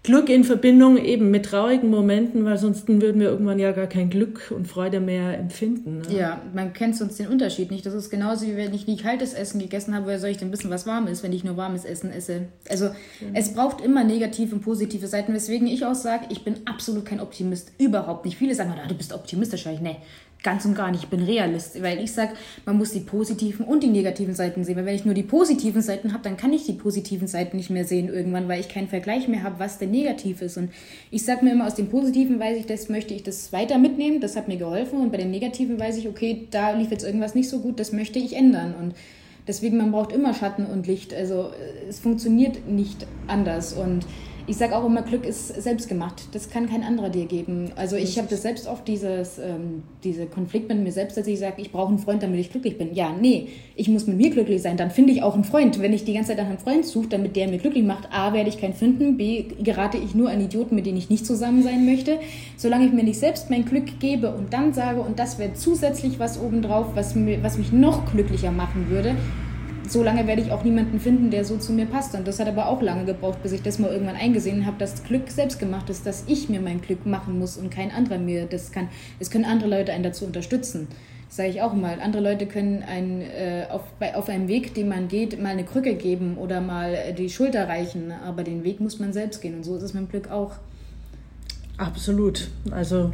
Glück in Verbindung eben mit traurigen Momenten, weil sonst würden wir irgendwann ja gar kein Glück und Freude mehr empfinden. Ne? Ja, man kennt sonst den Unterschied nicht. Das ist genauso wie wenn ich nie kaltes Essen gegessen habe, woher soll ich denn wissen, was warm ist, wenn ich nur warmes Essen esse? Also ja. es braucht immer negative und positive Seiten, weswegen ich auch sage, ich bin absolut kein Optimist. Überhaupt nicht. Viele sagen, ah, du bist optimistisch. Ich, nee, ganz und gar nicht. Ich bin Realist, weil ich sage, man muss die positiven und die negativen Seiten sehen. Weil wenn ich nur die positiven Seiten habe, dann kann ich die positiven Seiten nicht mehr sehen irgendwann, weil ich keinen Vergleich mehr habe, was denn negativ ist. Und ich sage mir immer, aus dem Positiven weiß ich, das möchte ich das weiter mitnehmen, das hat mir geholfen. Und bei den Negativen weiß ich, okay, da lief jetzt irgendwas nicht so gut, das möchte ich ändern. Und deswegen, man braucht immer Schatten und Licht. Also es funktioniert nicht anders. Und ich sage auch immer, Glück ist selbstgemacht. Das kann kein anderer dir geben. Also ich habe das selbst oft, dieses, ähm, diese Konflikt mit mir selbst, dass ich sage, ich brauche einen Freund, damit ich glücklich bin. Ja, nee, ich muss mit mir glücklich sein. Dann finde ich auch einen Freund. Wenn ich die ganze Zeit nach einem Freund suche, damit der mir glücklich macht, A, werde ich keinen finden, B, gerate ich nur an Idioten, mit denen ich nicht zusammen sein möchte. Solange ich mir nicht selbst mein Glück gebe und dann sage, und das wäre zusätzlich was obendrauf, was, mir, was mich noch glücklicher machen würde, so lange werde ich auch niemanden finden, der so zu mir passt. Und das hat aber auch lange gebraucht, bis ich das mal irgendwann eingesehen habe, dass Glück selbst gemacht ist, dass ich mir mein Glück machen muss und kein anderer mir das kann. Es können andere Leute einen dazu unterstützen. Sage ich auch mal. Andere Leute können einen äh, auf, bei, auf einem Weg, den man geht, mal eine Krücke geben oder mal äh, die Schulter reichen. Aber den Weg muss man selbst gehen. Und so ist es mit dem Glück auch. Absolut. Also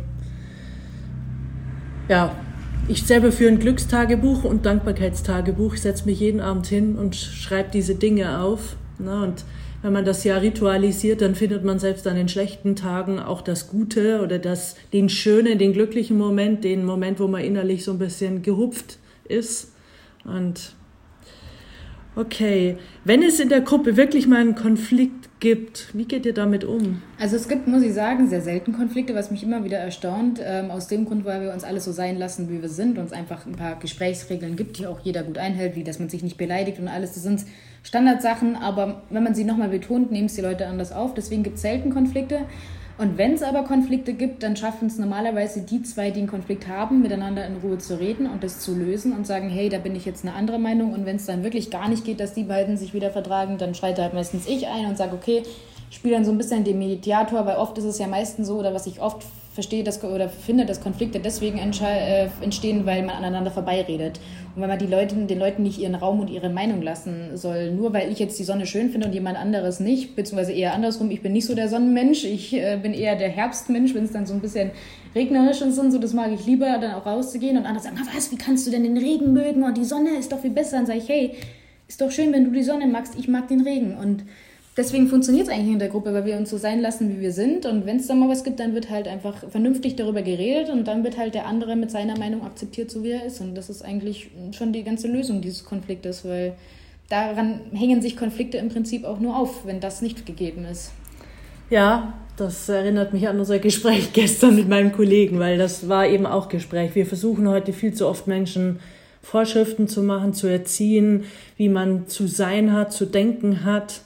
ja, ich selber führe ein Glückstagebuch und Dankbarkeitstagebuch. Ich setze mich jeden Abend hin und schreibe diese Dinge auf. Ne? Und wenn man das ja ritualisiert, dann findet man selbst an den schlechten Tagen auch das Gute oder das, den schönen, den glücklichen Moment, den Moment, wo man innerlich so ein bisschen gehupft ist. Und okay, wenn es in der Gruppe wirklich mal einen Konflikt gibt, wie geht ihr damit um? Also es gibt, muss ich sagen, sehr selten Konflikte, was mich immer wieder erstaunt. Ähm, aus dem Grund, weil wir uns alles so sein lassen, wie wir sind, uns einfach ein paar Gesprächsregeln gibt, die auch jeder gut einhält, wie dass man sich nicht beleidigt und alles. Das sind Standardsachen, aber wenn man sie nochmal betont, nehmen es die Leute anders auf. Deswegen gibt es selten Konflikte. Und wenn es aber Konflikte gibt, dann schaffen es normalerweise die zwei, die einen Konflikt haben, miteinander in Ruhe zu reden und das zu lösen und sagen, hey, da bin ich jetzt eine andere Meinung. Und wenn es dann wirklich gar nicht geht, dass die beiden sich wieder vertragen, dann schreite halt meistens ich ein und sage, okay, spiele dann so ein bisschen den Mediator, weil oft ist es ja meistens so, oder was ich oft verstehe dass, oder finde, dass Konflikte deswegen äh, entstehen, weil man aneinander vorbeiredet. Und wenn man die Leute, den Leuten nicht ihren Raum und ihre Meinung lassen soll, nur weil ich jetzt die Sonne schön finde und jemand anderes nicht, beziehungsweise eher andersrum, ich bin nicht so der Sonnenmensch, ich äh, bin eher der Herbstmensch, wenn es dann so ein bisschen regnerisch und so, das mag ich lieber, dann auch rauszugehen. Und andere sagen, was, wie kannst du denn den Regen mögen? Und die Sonne ist doch viel besser. Dann sage ich, hey, ist doch schön, wenn du die Sonne magst, ich mag den Regen. Und deswegen funktioniert es eigentlich in der Gruppe, weil wir uns so sein lassen, wie wir sind. Und wenn es da mal was gibt, dann wird halt einfach vernünftig darüber geredet und dann wird halt der andere mit seiner Meinung akzeptiert, so wie er ist. Und das ist eigentlich schon die ganze Lösung dieses Konfliktes, weil daran hängen sich Konflikte im Prinzip auch nur auf, wenn das nicht gegeben ist. Ja, das erinnert mich an unser Gespräch gestern mit meinem Kollegen, weil das war eben auch Gespräch. Wir versuchen heute viel zu oft Menschen Vorschriften zu machen, zu erziehen, wie man zu sein hat, zu denken hat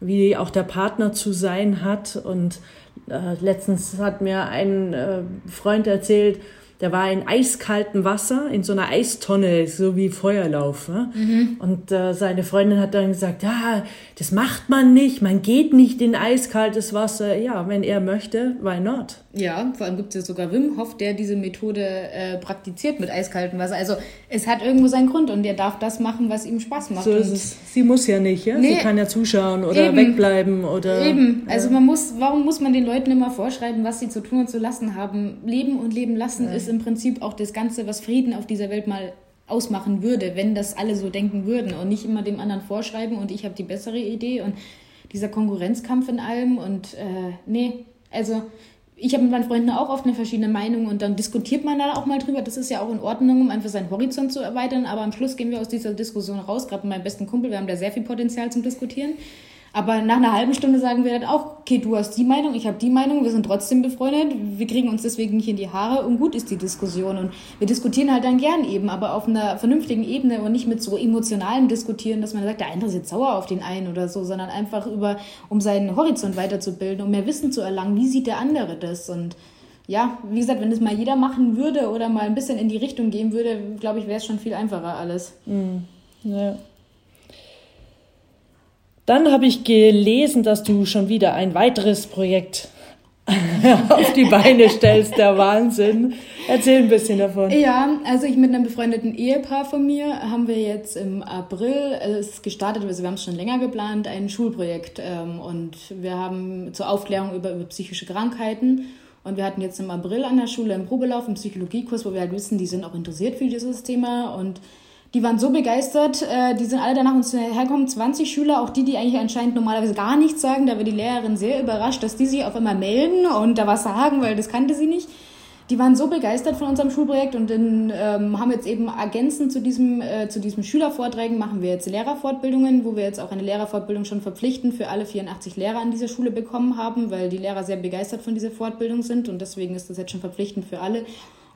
wie auch der Partner zu sein hat. Und äh, letztens hat mir ein äh, Freund erzählt, der war in eiskaltem Wasser, in so einer Eistonne, so wie Feuerlauf. Ne? Mhm. Und äh, seine Freundin hat dann gesagt, ja, das macht man nicht, man geht nicht in eiskaltes Wasser. Ja, wenn er möchte, why not? Ja, vor allem gibt es ja sogar Wim Hof, der diese Methode äh, praktiziert mit eiskaltem Wasser. Also es hat irgendwo seinen Grund und er darf das machen, was ihm Spaß macht. So ist es. Sie muss ja nicht, ja? Nee, Sie kann ja zuschauen oder eben, wegbleiben oder. Eben. Also man muss, warum muss man den Leuten immer vorschreiben, was sie zu tun und zu lassen haben? Leben und leben lassen ja. ist im Prinzip auch das Ganze, was Frieden auf dieser Welt mal ausmachen würde, wenn das alle so denken würden und nicht immer dem anderen vorschreiben und ich habe die bessere Idee und dieser Konkurrenzkampf in allem und äh, nee, also ich habe mit meinen Freunden auch oft eine verschiedene Meinung und dann diskutiert man da auch mal drüber. Das ist ja auch in Ordnung, um einfach seinen Horizont zu erweitern. Aber am Schluss gehen wir aus dieser Diskussion raus. Gerade mit meinem besten Kumpel, wir haben da sehr viel Potenzial zum Diskutieren. Aber nach einer halben Stunde sagen wir dann auch, okay, du hast die Meinung, ich habe die Meinung, wir sind trotzdem befreundet, wir kriegen uns deswegen nicht in die Haare und gut ist die Diskussion. Und wir diskutieren halt dann gern eben, aber auf einer vernünftigen Ebene und nicht mit so emotionalem Diskutieren, dass man sagt, der ist jetzt sauer auf den einen oder so, sondern einfach über, um seinen Horizont weiterzubilden, um mehr Wissen zu erlangen, wie sieht der andere das und ja, wie gesagt, wenn das mal jeder machen würde oder mal ein bisschen in die Richtung gehen würde, glaube ich, wäre es schon viel einfacher alles. Mhm. Ja. Dann habe ich gelesen, dass du schon wieder ein weiteres Projekt auf die Beine stellst, der Wahnsinn. Erzähl ein bisschen davon. Ja, also ich mit einem befreundeten Ehepaar von mir haben wir jetzt im April, es ist gestartet, also wir haben es schon länger geplant, ein Schulprojekt ähm, und wir haben zur Aufklärung über, über psychische Krankheiten und wir hatten jetzt im April an der Schule einen Probelauf, einen Psychologiekurs, wo wir halt wissen, die sind auch interessiert für dieses Thema und die waren so begeistert, äh, die sind alle danach uns hergekommen, 20 Schüler, auch die, die eigentlich anscheinend normalerweise gar nichts sagen. Da war die Lehrerin sehr überrascht, dass die sich auf einmal melden und da was sagen, weil das kannte sie nicht. Die waren so begeistert von unserem Schulprojekt und dann ähm, haben jetzt eben ergänzend zu diesem, äh, zu diesem Schülervorträgen machen wir jetzt Lehrerfortbildungen, wo wir jetzt auch eine Lehrerfortbildung schon verpflichtend für alle 84 Lehrer an dieser Schule bekommen haben, weil die Lehrer sehr begeistert von dieser Fortbildung sind und deswegen ist das jetzt schon verpflichtend für alle.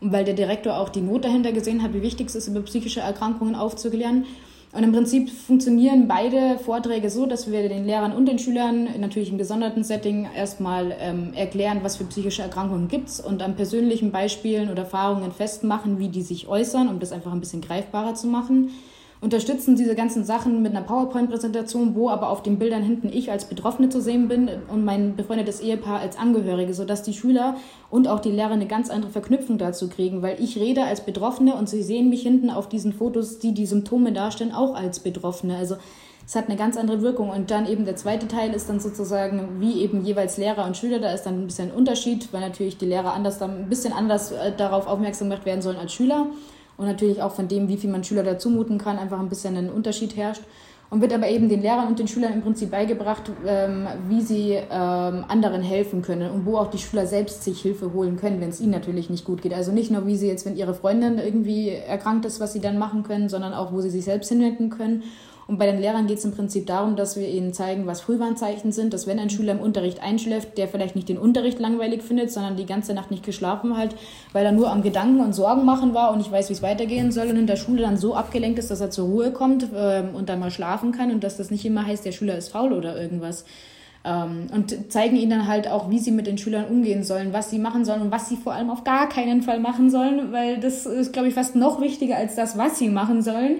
Und weil der Direktor auch die Not dahinter gesehen hat, wie wichtig es ist, über psychische Erkrankungen aufzuklären. Und im Prinzip funktionieren beide Vorträge so, dass wir den Lehrern und den Schülern natürlich im gesonderten Setting erstmal ähm, erklären, was für psychische Erkrankungen gibt es und an persönlichen Beispielen oder Erfahrungen festmachen, wie die sich äußern, um das einfach ein bisschen greifbarer zu machen unterstützen diese ganzen Sachen mit einer PowerPoint-Präsentation, wo aber auf den Bildern hinten ich als Betroffene zu sehen bin und mein befreundetes Ehepaar als Angehörige, sodass die Schüler und auch die Lehrer eine ganz andere Verknüpfung dazu kriegen, weil ich rede als Betroffene und sie sehen mich hinten auf diesen Fotos, die die Symptome darstellen, auch als Betroffene. Also es hat eine ganz andere Wirkung. Und dann eben der zweite Teil ist dann sozusagen wie eben jeweils Lehrer und Schüler. Da ist dann ein bisschen ein Unterschied, weil natürlich die Lehrer anders dann ein bisschen anders äh, darauf aufmerksam gemacht werden sollen als Schüler und natürlich auch von dem, wie viel man Schüler da zumuten kann, einfach ein bisschen ein Unterschied herrscht. und wird aber eben den Lehrern und den Schülern im Prinzip beigebracht, ähm, wie sie ähm, anderen helfen können und wo auch die Schüler selbst sich Hilfe holen können, wenn es ihnen natürlich nicht gut geht. Also nicht nur, wie sie jetzt, wenn ihre Freundin irgendwie erkrankt ist, was sie dann machen können, sondern auch, wo sie sich selbst hinwenden können und bei den Lehrern geht es im Prinzip darum, dass wir ihnen zeigen, was Frühwarnzeichen sind, dass wenn ein Schüler im Unterricht einschläft, der vielleicht nicht den Unterricht langweilig findet, sondern die ganze Nacht nicht geschlafen hat, weil er nur am Gedanken und Sorgen machen war und nicht weiß, wie es weitergehen soll und in der Schule dann so abgelenkt ist, dass er zur Ruhe kommt ähm, und dann mal schlafen kann und dass das nicht immer heißt, der Schüler ist faul oder irgendwas. Ähm, und zeigen ihnen dann halt auch, wie sie mit den Schülern umgehen sollen, was sie machen sollen und was sie vor allem auf gar keinen Fall machen sollen, weil das ist, glaube ich, fast noch wichtiger als das, was sie machen sollen.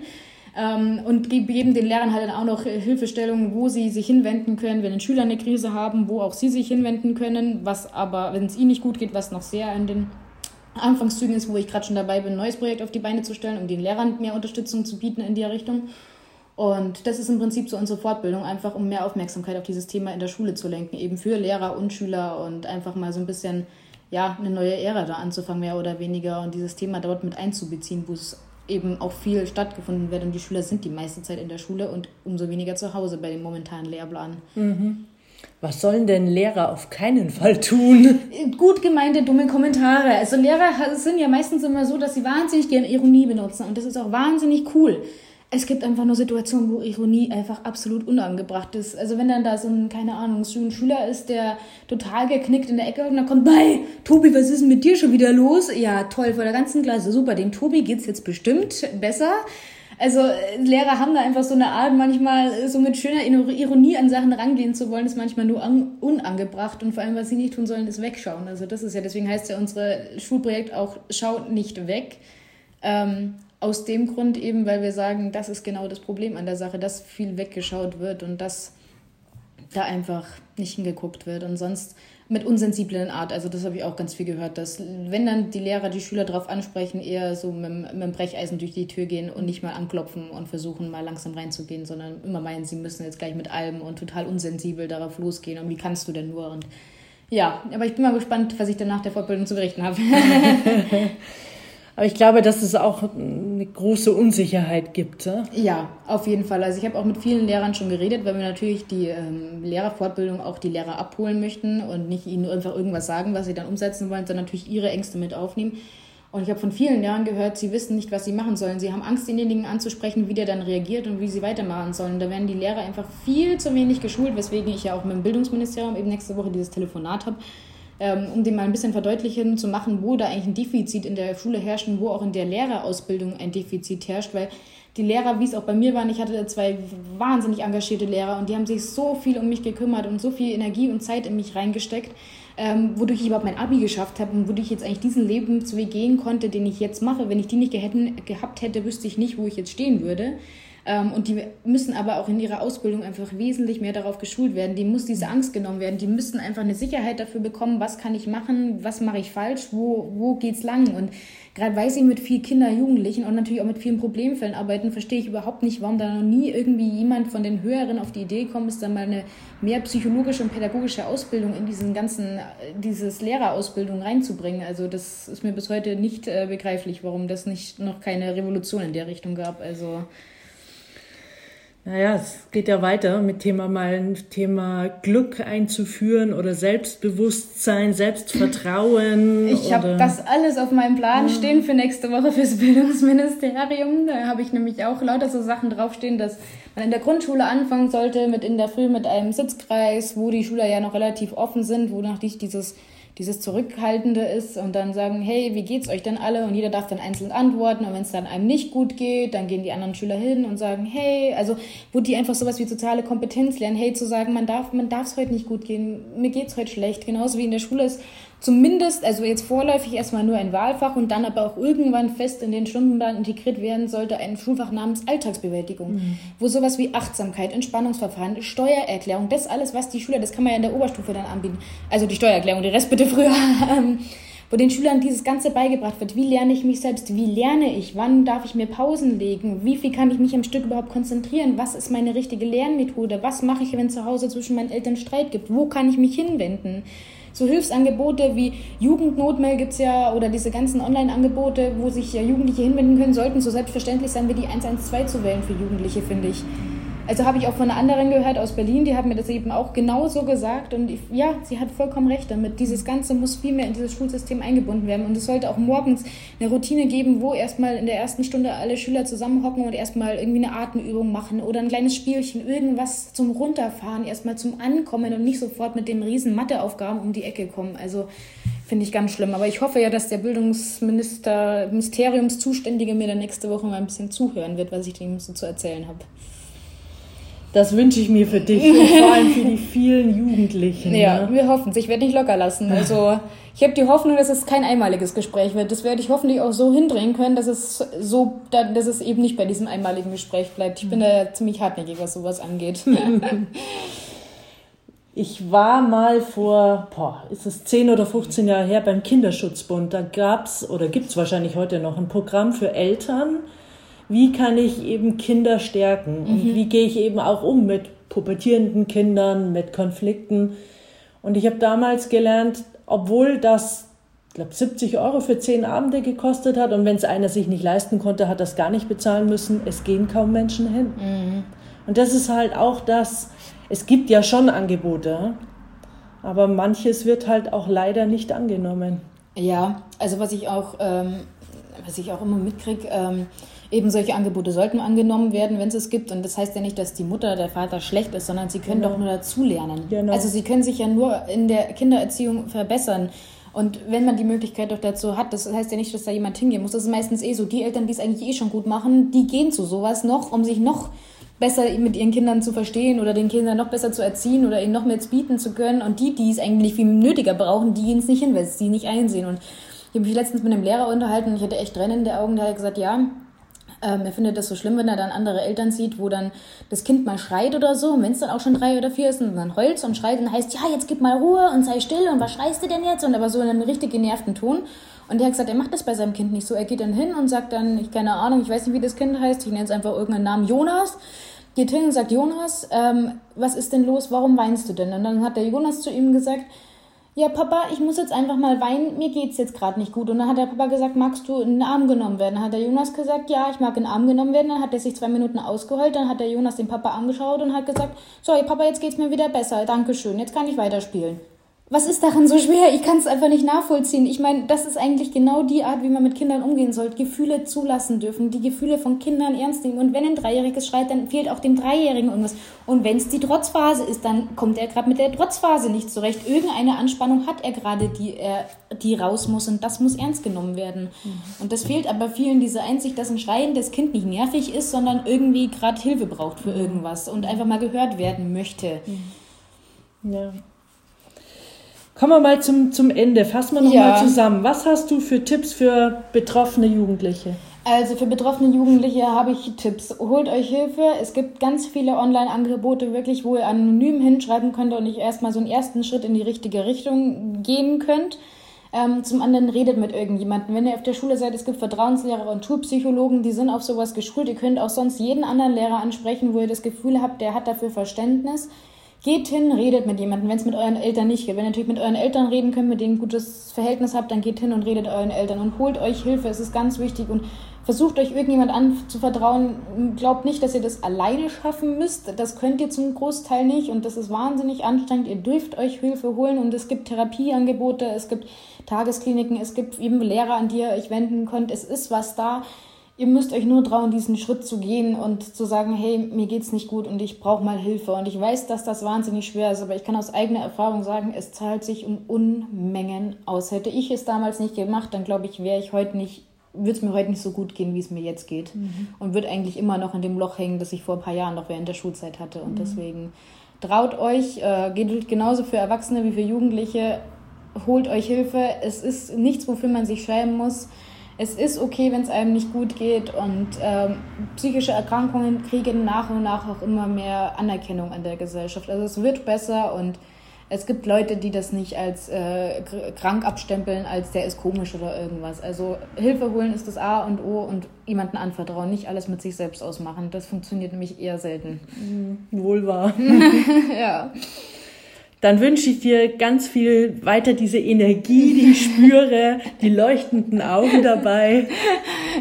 Ähm, und geben den Lehrern halt dann auch noch Hilfestellungen, wo sie sich hinwenden können, wenn Schüler eine Krise haben, wo auch sie sich hinwenden können, was aber, wenn es ihnen nicht gut geht, was noch sehr in den Anfangszügen ist, wo ich gerade schon dabei bin, ein neues Projekt auf die Beine zu stellen, um den Lehrern mehr Unterstützung zu bieten in der Richtung. Und das ist im Prinzip so unsere Fortbildung, einfach um mehr Aufmerksamkeit auf dieses Thema in der Schule zu lenken, eben für Lehrer und Schüler und einfach mal so ein bisschen ja, eine neue Ära da anzufangen, mehr oder weniger, und dieses Thema dort mit einzubeziehen, wo es eben auch viel stattgefunden wird und die Schüler sind die meiste Zeit in der Schule und umso weniger zu Hause bei dem momentanen Lehrplan. Mhm. Was sollen denn Lehrer auf keinen Fall tun? Gut gemeinte dumme Kommentare. Also Lehrer sind ja meistens immer so, dass sie wahnsinnig gerne Ironie benutzen und das ist auch wahnsinnig cool es gibt einfach nur Situationen, wo Ironie einfach absolut unangebracht ist. Also wenn dann da so ein, keine Ahnung, so ein Schüler ist, der total geknickt in der Ecke und dann kommt, bei, Tobi, was ist denn mit dir schon wieder los? Ja, toll, vor der ganzen Klasse, super, dem Tobi geht's jetzt bestimmt besser. Also Lehrer haben da einfach so eine Art, manchmal so mit schöner Ironie an Sachen rangehen zu wollen, ist manchmal nur unangebracht und vor allem, was sie nicht tun sollen, ist wegschauen. Also das ist ja, deswegen heißt ja unser Schulprojekt auch, schaut nicht weg. Ähm, aus dem Grund eben, weil wir sagen, das ist genau das Problem an der Sache, dass viel weggeschaut wird und dass da einfach nicht hingeguckt wird und sonst mit unsensiblen Art. Also das habe ich auch ganz viel gehört, dass wenn dann die Lehrer die Schüler darauf ansprechen, eher so mit, mit dem Brecheisen durch die Tür gehen und nicht mal anklopfen und versuchen mal langsam reinzugehen, sondern immer meinen, sie müssen jetzt gleich mit allem und total unsensibel darauf losgehen und wie kannst du denn nur und ja, aber ich bin mal gespannt, was ich dann nach der Fortbildung zu berichten habe. Aber ich glaube, dass es auch eine große Unsicherheit gibt. Ja, ja auf jeden Fall. Also ich habe auch mit vielen Lehrern schon geredet, weil wir natürlich die ähm, Lehrerfortbildung auch die Lehrer abholen möchten und nicht ihnen einfach irgendwas sagen, was sie dann umsetzen wollen, sondern natürlich ihre Ängste mit aufnehmen. Und ich habe von vielen Lehrern gehört, sie wissen nicht, was sie machen sollen. Sie haben Angst, denjenigen anzusprechen, wie der dann reagiert und wie sie weitermachen sollen. Da werden die Lehrer einfach viel zu wenig geschult, weswegen ich ja auch mit dem Bildungsministerium eben nächste Woche dieses Telefonat habe um dem mal ein bisschen verdeutlichen zu machen, wo da eigentlich ein Defizit in der Schule herrscht und wo auch in der Lehrerausbildung ein Defizit herrscht, weil die Lehrer, wie es auch bei mir war, ich hatte zwei wahnsinnig engagierte Lehrer und die haben sich so viel um mich gekümmert und so viel Energie und Zeit in mich reingesteckt, ähm, wodurch ich überhaupt mein Abi geschafft habe und wodurch ich jetzt eigentlich diesen Lebensweg gehen konnte, den ich jetzt mache. Wenn ich die nicht gehabt hätte, wüsste ich nicht, wo ich jetzt stehen würde. Ähm, und die müssen aber auch in ihrer Ausbildung einfach wesentlich mehr darauf geschult werden. Die muss diese Angst genommen werden. Die müssen einfach eine Sicherheit dafür bekommen, was kann ich machen, was mache ich falsch, wo, wo geht's lang. Und gerade weil sie mit vielen Kindern, Jugendlichen und natürlich auch mit vielen Problemfällen arbeiten, verstehe ich überhaupt nicht, warum da noch nie irgendwie jemand von den Höheren auf die Idee kommt, ist dann mal eine mehr psychologische und pädagogische Ausbildung in diesen ganzen, dieses Lehrerausbildung reinzubringen. Also das ist mir bis heute nicht äh, begreiflich, warum das nicht noch keine Revolution in der Richtung gab. Also naja, es geht ja weiter mit Thema mal ein Thema Glück einzuführen oder Selbstbewusstsein, Selbstvertrauen. Ich habe das alles auf meinem Plan ja. stehen für nächste Woche fürs Bildungsministerium. Da habe ich nämlich auch lauter so Sachen draufstehen, dass man in der Grundschule anfangen sollte mit in der Früh mit einem Sitzkreis, wo die Schüler ja noch relativ offen sind, wonach ich dieses dieses Zurückhaltende ist und dann sagen, hey, wie geht's euch denn alle? Und jeder darf dann einzeln antworten. Und wenn es dann einem nicht gut geht, dann gehen die anderen Schüler hin und sagen, hey, also wo die einfach sowas wie soziale Kompetenz lernen, hey, zu sagen, man darf, man darf es heute nicht gut gehen, mir geht's heute schlecht. Genauso wie in der Schule ist zumindest, also jetzt vorläufig erstmal nur ein Wahlfach und dann aber auch irgendwann fest in den Stundenplan integriert werden sollte, ein Schulfach namens Alltagsbewältigung, mhm. wo sowas wie Achtsamkeit, Entspannungsverfahren, Steuererklärung, das alles, was die Schüler, das kann man ja in der Oberstufe dann anbieten, also die Steuererklärung, die Rest bitte früher, ähm, wo den Schülern dieses Ganze beigebracht wird. Wie lerne ich mich selbst? Wie lerne ich? Wann darf ich mir Pausen legen? Wie viel kann ich mich am Stück überhaupt konzentrieren? Was ist meine richtige Lernmethode? Was mache ich, wenn zu Hause zwischen meinen Eltern Streit gibt? Wo kann ich mich hinwenden? So Hilfsangebote wie Jugendnotmail gibt es ja oder diese ganzen Online-Angebote, wo sich ja Jugendliche hinwenden können, sollten so selbstverständlich sein wie die 112 zu wählen für Jugendliche, finde ich. Also habe ich auch von einer anderen gehört aus Berlin, die hat mir das eben auch genauso gesagt. Und ich, ja, sie hat vollkommen recht damit. Dieses Ganze muss viel mehr in dieses Schulsystem eingebunden werden. Und es sollte auch morgens eine Routine geben, wo erstmal in der ersten Stunde alle Schüler zusammenhocken und erstmal irgendwie eine Atemübung machen oder ein kleines Spielchen, irgendwas zum Runterfahren, erstmal zum Ankommen und nicht sofort mit den riesen Matheaufgaben um die Ecke kommen. Also finde ich ganz schlimm. Aber ich hoffe ja, dass der Bildungsminister, Ministeriumszuständige mir dann nächste Woche mal ein bisschen zuhören wird, was ich dem so zu erzählen habe. Das wünsche ich mir für dich und vor allem für die vielen Jugendlichen. Ja, ne? wir hoffen es. Ich werde nicht locker lassen. Also ich habe die Hoffnung, dass es kein einmaliges Gespräch wird. Das werde ich hoffentlich auch so hindrehen können, dass es so, dass es eben nicht bei diesem einmaligen Gespräch bleibt. Ich bin da ziemlich hartnäckig, was sowas angeht. Ich war mal vor, boah, ist es 10 oder 15 Jahre her beim Kinderschutzbund. Da gab es oder gibt es wahrscheinlich heute noch ein Programm für Eltern, wie kann ich eben Kinder stärken und mhm. wie gehe ich eben auch um mit pubertierenden Kindern, mit Konflikten. Und ich habe damals gelernt, obwohl das, ich glaube, 70 Euro für 10 Abende gekostet hat und wenn es einer sich nicht leisten konnte, hat das gar nicht bezahlen müssen, es gehen kaum Menschen hin. Mhm. Und das ist halt auch das, es gibt ja schon Angebote, aber manches wird halt auch leider nicht angenommen. Ja, also was ich auch, ähm, was ich auch immer mitkriege, ähm, eben solche Angebote sollten angenommen werden, wenn es es gibt. Und das heißt ja nicht, dass die Mutter, der Vater schlecht ist, sondern sie können genau. doch nur dazulernen. Genau. Also sie können sich ja nur in der Kindererziehung verbessern. Und wenn man die Möglichkeit doch dazu hat, das heißt ja nicht, dass da jemand hingehen muss. Das ist meistens eh so. Die Eltern, die es eigentlich eh schon gut machen, die gehen zu sowas noch, um sich noch besser mit ihren Kindern zu verstehen oder den Kindern noch besser zu erziehen oder ihnen noch mehr bieten zu können. Und die, die es eigentlich viel nötiger brauchen, die gehen es nicht hin, weil sie nicht einsehen. Und ich habe mich letztens mit einem Lehrer unterhalten und ich hatte echt Tränen in der Augen. Da hat gesagt, ja, ähm, er findet das so schlimm, wenn er dann andere Eltern sieht, wo dann das Kind mal schreit oder so. Und wenn es dann auch schon drei oder vier ist und dann heult und schreit und heißt, ja, jetzt gib mal Ruhe und sei still und was schreist du denn jetzt? Und aber so in einem richtig genervten Ton. Und er hat gesagt, er macht das bei seinem Kind nicht so. Er geht dann hin und sagt dann, ich keine Ahnung, ich weiß nicht, wie das Kind heißt, ich nenne es einfach irgendeinen Namen, Jonas. Geht hin und sagt, Jonas, ähm, was ist denn los? Warum weinst du denn? Und dann hat der Jonas zu ihm gesagt, ja, Papa, ich muss jetzt einfach mal weinen, mir geht's jetzt gerade nicht gut. Und dann hat der Papa gesagt, magst du in den Arm genommen werden? Dann hat der Jonas gesagt, ja, ich mag in den Arm genommen werden. Dann hat er sich zwei Minuten ausgeheult, dann hat der Jonas den Papa angeschaut und hat gesagt, sorry, Papa, jetzt geht's mir wieder besser, Dankeschön, jetzt kann ich weiterspielen was ist daran so schwer? Ich kann es einfach nicht nachvollziehen. Ich meine, das ist eigentlich genau die Art, wie man mit Kindern umgehen sollte. Gefühle zulassen dürfen, die Gefühle von Kindern ernst nehmen. Und wenn ein Dreijähriges schreit, dann fehlt auch dem Dreijährigen irgendwas. Und wenn es die Trotzphase ist, dann kommt er gerade mit der Trotzphase nicht zurecht. Irgendeine Anspannung hat er gerade, die, er, die raus muss. Und das muss ernst genommen werden. Mhm. Und das fehlt aber vielen diese Einsicht, dass ein schreiendes Kind nicht nervig ist, sondern irgendwie gerade Hilfe braucht für irgendwas und einfach mal gehört werden möchte. Mhm. Ja. Kommen wir mal zum, zum Ende. Fassen wir nochmal ja. Mal zusammen. Was hast du für Tipps für betroffene Jugendliche? Also für betroffene Jugendliche habe ich Tipps. Holt euch Hilfe. Es gibt ganz viele Online-Angebote, wirklich, wo ihr anonym hinschreiben könnt und ich erstmal so einen ersten Schritt in die richtige Richtung gehen könnt. Ähm, zum anderen redet mit irgendjemandem. Wenn ihr auf der Schule seid, es gibt Vertrauenslehrer und Schulpsychologen, die sind auf sowas geschult. Ihr könnt auch sonst jeden anderen Lehrer ansprechen, wo ihr das Gefühl habt, der hat dafür Verständnis. Geht hin, redet mit jemandem, wenn es mit euren Eltern nicht geht. Wenn ihr natürlich mit euren Eltern reden könnt, mit denen ein gutes Verhältnis habt, dann geht hin und redet euren Eltern und holt euch Hilfe. Es ist ganz wichtig und versucht euch irgendjemand anzuvertrauen. Glaubt nicht, dass ihr das alleine schaffen müsst. Das könnt ihr zum Großteil nicht und das ist wahnsinnig anstrengend. Ihr dürft euch Hilfe holen und es gibt Therapieangebote, es gibt Tageskliniken, es gibt eben Lehrer, an die ihr euch wenden könnt. Es ist was da. Ihr müsst euch nur trauen, diesen Schritt zu gehen und zu sagen, hey, mir geht's nicht gut und ich brauche mal Hilfe. Und ich weiß, dass das wahnsinnig schwer ist, aber ich kann aus eigener Erfahrung sagen, es zahlt sich um Unmengen aus. Hätte ich es damals nicht gemacht, dann glaube ich, wäre ich heute nicht, würde es mir heute nicht so gut gehen, wie es mir jetzt geht. Mhm. Und würde eigentlich immer noch in dem Loch hängen, das ich vor ein paar Jahren noch während der Schulzeit hatte. Und mhm. deswegen traut euch, äh, geht genauso für Erwachsene wie für Jugendliche, holt euch Hilfe. Es ist nichts, wofür man sich schämen muss es ist okay, wenn es einem nicht gut geht und ähm, psychische Erkrankungen kriegen nach und nach auch immer mehr Anerkennung in der Gesellschaft. Also es wird besser und es gibt Leute, die das nicht als äh, krank abstempeln, als der ist komisch oder irgendwas. Also Hilfe holen ist das A und O und jemanden anvertrauen, nicht alles mit sich selbst ausmachen. Das funktioniert nämlich eher selten. Mhm, wohl wahr. ja dann wünsche ich dir ganz viel weiter diese Energie, die ich spüre, die leuchtenden Augen dabei.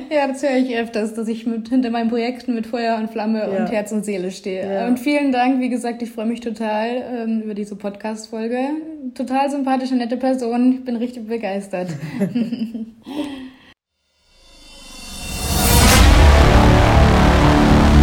Ja, das höre ich öfters, dass ich mit, hinter meinen Projekten mit Feuer und Flamme ja. und Herz und Seele stehe. Ja. Und vielen Dank, wie gesagt, ich freue mich total ähm, über diese Podcast-Folge. Total sympathische, nette Person. Ich bin richtig begeistert.